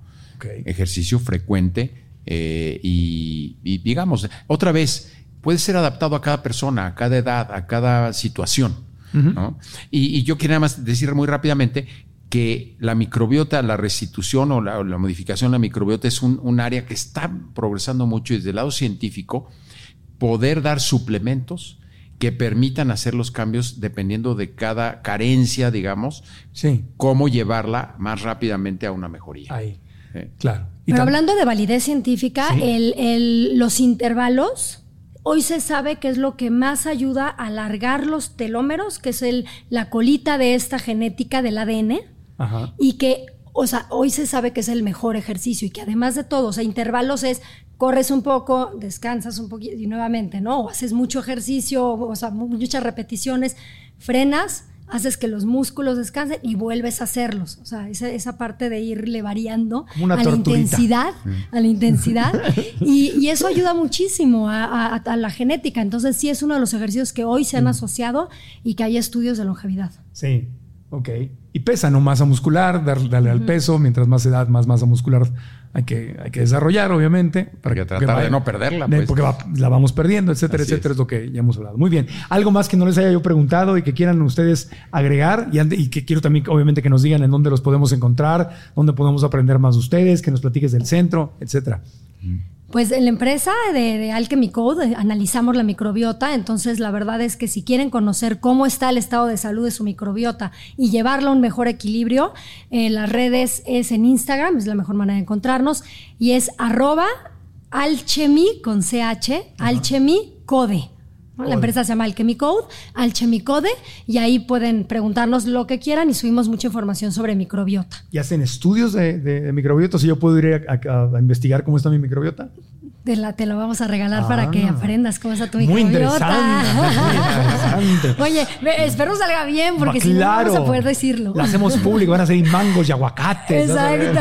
C: Ejercicio frecuente eh, y, digamos, otra vez, puede ser adaptado a cada persona, a cada edad, a cada situación. ¿no? Y, yo quiero nada más decir muy rápidamente que la microbiota, la restitución o la, modificación de la microbiota es un, un, área que está progresando mucho desde el lado científico, poder dar suplementos que permitan hacer los cambios dependiendo de cada carencia, digamos,
D: sí.
C: cómo llevarla más rápidamente a una mejoría.
D: Ahí, claro.
B: Pero hablando de validez científica, los intervalos, hoy se sabe que es lo que más ayuda a alargar los telómeros, que es el, la colita de esta genética del ADN, y que o sea, hoy se sabe que es el mejor ejercicio y que además de todo, o sea, intervalos es corres un poco, descansas un poquito y nuevamente, ¿no? O haces mucho ejercicio, o sea, muchas repeticiones, frenas, haces que los músculos descansen y vuelves a hacerlos. O sea, esa, parte de irle variando
D: a la
B: intensidad, a la intensidad. [LAUGHS] Y, eso ayuda muchísimo a, la genética. Entonces, sí es uno de los ejercicios que hoy se han asociado y que hay estudios de longevidad.
D: Sí, ok. Y pesa, ¿no? Masa muscular, darle, al peso, mientras más edad, más masa muscular hay que, hay que desarrollar, obviamente.
C: Para que tratar de no perderla.
D: Pues. Porque la vamos perdiendo, etcétera, etcétera, es. lo que ya hemos hablado. Muy bien. Algo más que no les haya yo preguntado y que quieran ustedes agregar y, y que quiero también, obviamente, que nos digan en dónde los podemos encontrar, dónde podemos aprender más de ustedes, que nos platiques del centro, etcétera.
B: Pues en la empresa de, de, Alchemy Code analizamos la microbiota, entonces la verdad es que si quieren conocer cómo está el estado de salud de su microbiota y llevarlo a un mejor equilibrio, eh, las redes es en Instagram, es la mejor manera de encontrarnos, y es arroba alchemy con CH, alchemy code. La empresa se llama Alchemy Code, Alchemy Code, y ahí pueden preguntarnos lo que quieran y subimos mucha información sobre microbiota.
D: ¿Y hacen estudios de, microbiota? Si yo puedo ir a, investigar cómo está mi microbiota.
B: Te, la, te lo vamos a regalar para que ah. aprendas cómo está tu microbiota.
D: Muy interesante. [LAUGHS]
B: Oye, espero salga bien porque si no vamos a poder decirlo.
D: Lo hacemos público, van a ser mangos y aguacates.
B: Exacto.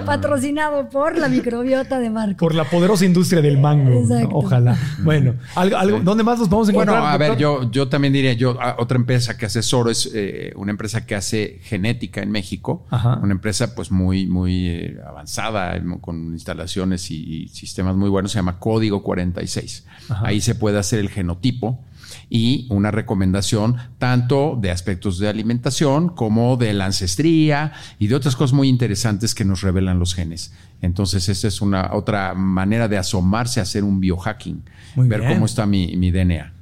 B: [LAUGHS] [LAUGHS] Patrocinado por la microbiota de Marco.
D: Por la poderosa industria del mango. Ojalá. Bueno, algo, ¿dónde más nos vamos a encontrar?
C: Bueno, a ver, yo, yo también diría, yo, otra empresa que asesoro es eh, una empresa que hace genética en México. Una empresa pues muy, muy eh, avanzada, con instalaciones y, y sistemas muy buenos, se llama Código 46. Ahí se puede hacer el genotipo y una recomendación tanto de aspectos de alimentación como de la ancestría y de otras cosas muy interesantes que nos revelan los genes. Entonces, esta es una otra manera de asomarse a hacer un biohacking, ver cómo está mi, mi DNA.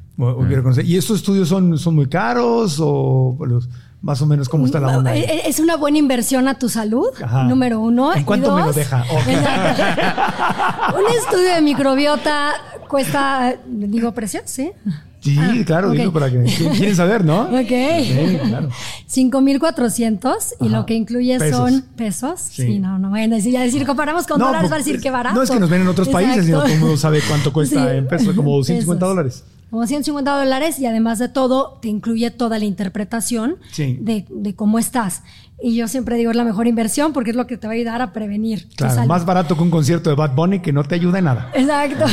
D: ¿Y estos estudios son, son muy caros o los, más o menos cómo está la onda.
B: Es una buena inversión a tu salud, número uno.
D: ¿En cuánto me lo deja? [LAUGHS]
B: un estudio de microbiota cuesta, digo, precio, ¿sí?
D: Sí, ah, claro, digo para que quieren saber, ¿no? [LAUGHS]
B: Ok. Sí, claro. 5,400 y lo que incluye son pesos. Sí. no, no bueno, si ya decir, comparamos con dólares, va a decir que barato.
D: No es que nos ven en otros países, sino todo el mundo sabe cuánto cuesta [LAUGHS] en pesos, como 250 dólares
B: como 150 dólares y además de todo te incluye toda la interpretación de, de, cómo estás. Y yo siempre digo, es la mejor inversión porque es lo que te va a ayudar a prevenir.
D: Claro, más barato que un concierto de Bad Bunny que no te ayuda en nada.
B: Exacto.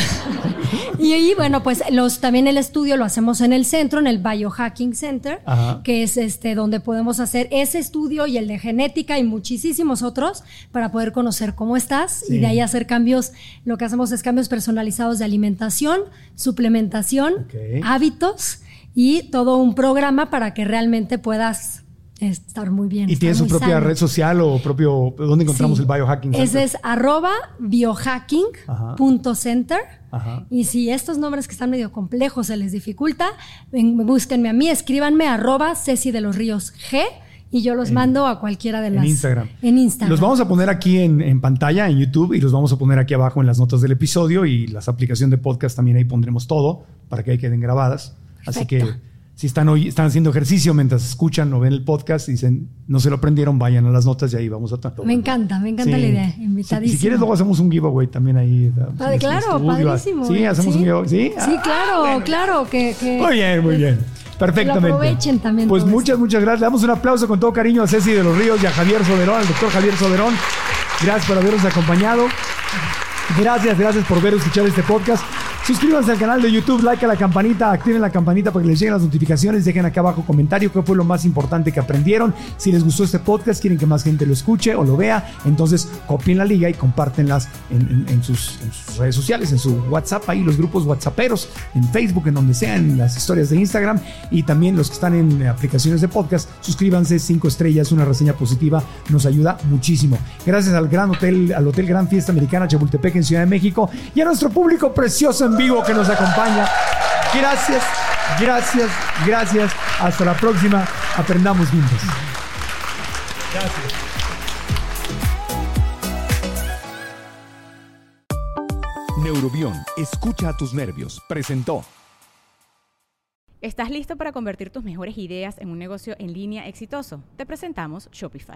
B: [LAUGHS] y ahí, bueno, pues los, también el estudio lo hacemos en el centro, en el Biohacking Center, que es este donde podemos hacer ese estudio y el de genética y muchísimos otros para poder conocer cómo estás y de ahí hacer cambios. Lo que hacemos es cambios personalizados de alimentación, suplementación, hábitos y todo un programa para que realmente puedas estar muy bien.
D: ¿Y tiene su propia red social o propio, dónde encontramos el biohacking?
B: Ese es arroba biohacking.center. Y si estos nombres que están medio complejos se les dificulta, búsquenme a mí, escríbanme arroba Ceci de los Ríos G y yo los mando a cualquiera de las.
D: En Instagram.
B: En Instagram.
D: Los vamos a poner aquí en, pantalla, en YouTube, y los vamos a poner aquí abajo en las notas del episodio y las aplicaciones de podcast también ahí pondremos todo para que ahí queden grabadas. Así que si están, hoy, están haciendo ejercicio mientras escuchan o ven el podcast y dicen, no se lo aprendieron, vayan a las notas y ahí vamos a
B: Me encanta, me encanta la idea. Invitadísimo.
D: Si, quieres, luego hacemos un giveaway también ahí.
B: claro, padrísimo.
D: Sí, hacemos un giveaway. Sí,
B: sí ah, claro, claro. Que,
D: Muy bien, muy bien. Perfectamente.
B: aprovechen también.
D: Pues muchas, muchas gracias. Le damos un aplauso con todo cariño a Ceci de los Ríos y a Javier Soberón, al doctor Javier Soberón. Gracias por habernos acompañado. Gracias, gracias por ver y escuchar este podcast. Suscríbanse al canal de YouTube, like a la campanita, activen la campanita para que les lleguen las notificaciones, dejen acá abajo comentario qué fue lo más importante que aprendieron. Si les gustó este podcast, quieren que más gente lo escuche o lo vea, entonces copien la liga y compártenlas en, sus, redes sociales, en su WhatsApp, ahí los grupos WhatsApperos, en Facebook, en donde sea, en las historias de Instagram y también los que están en aplicaciones de podcast, suscríbanse, cinco estrellas, una reseña positiva, nos ayuda muchísimo. Gracias al Gran Hotel, al Hotel Gran Fiesta Americana Chapultepec en Ciudad de México y a nuestro público precioso en vivo que nos acompaña. Gracias, gracias, gracias. Hasta la próxima. Aprendamos juntos. Gracias.
A: Neurobión, escucha a tus nervios. Presentó.
G: ¿Estás listo para convertir tus mejores ideas en un negocio en línea exitoso? Te presentamos Shopify.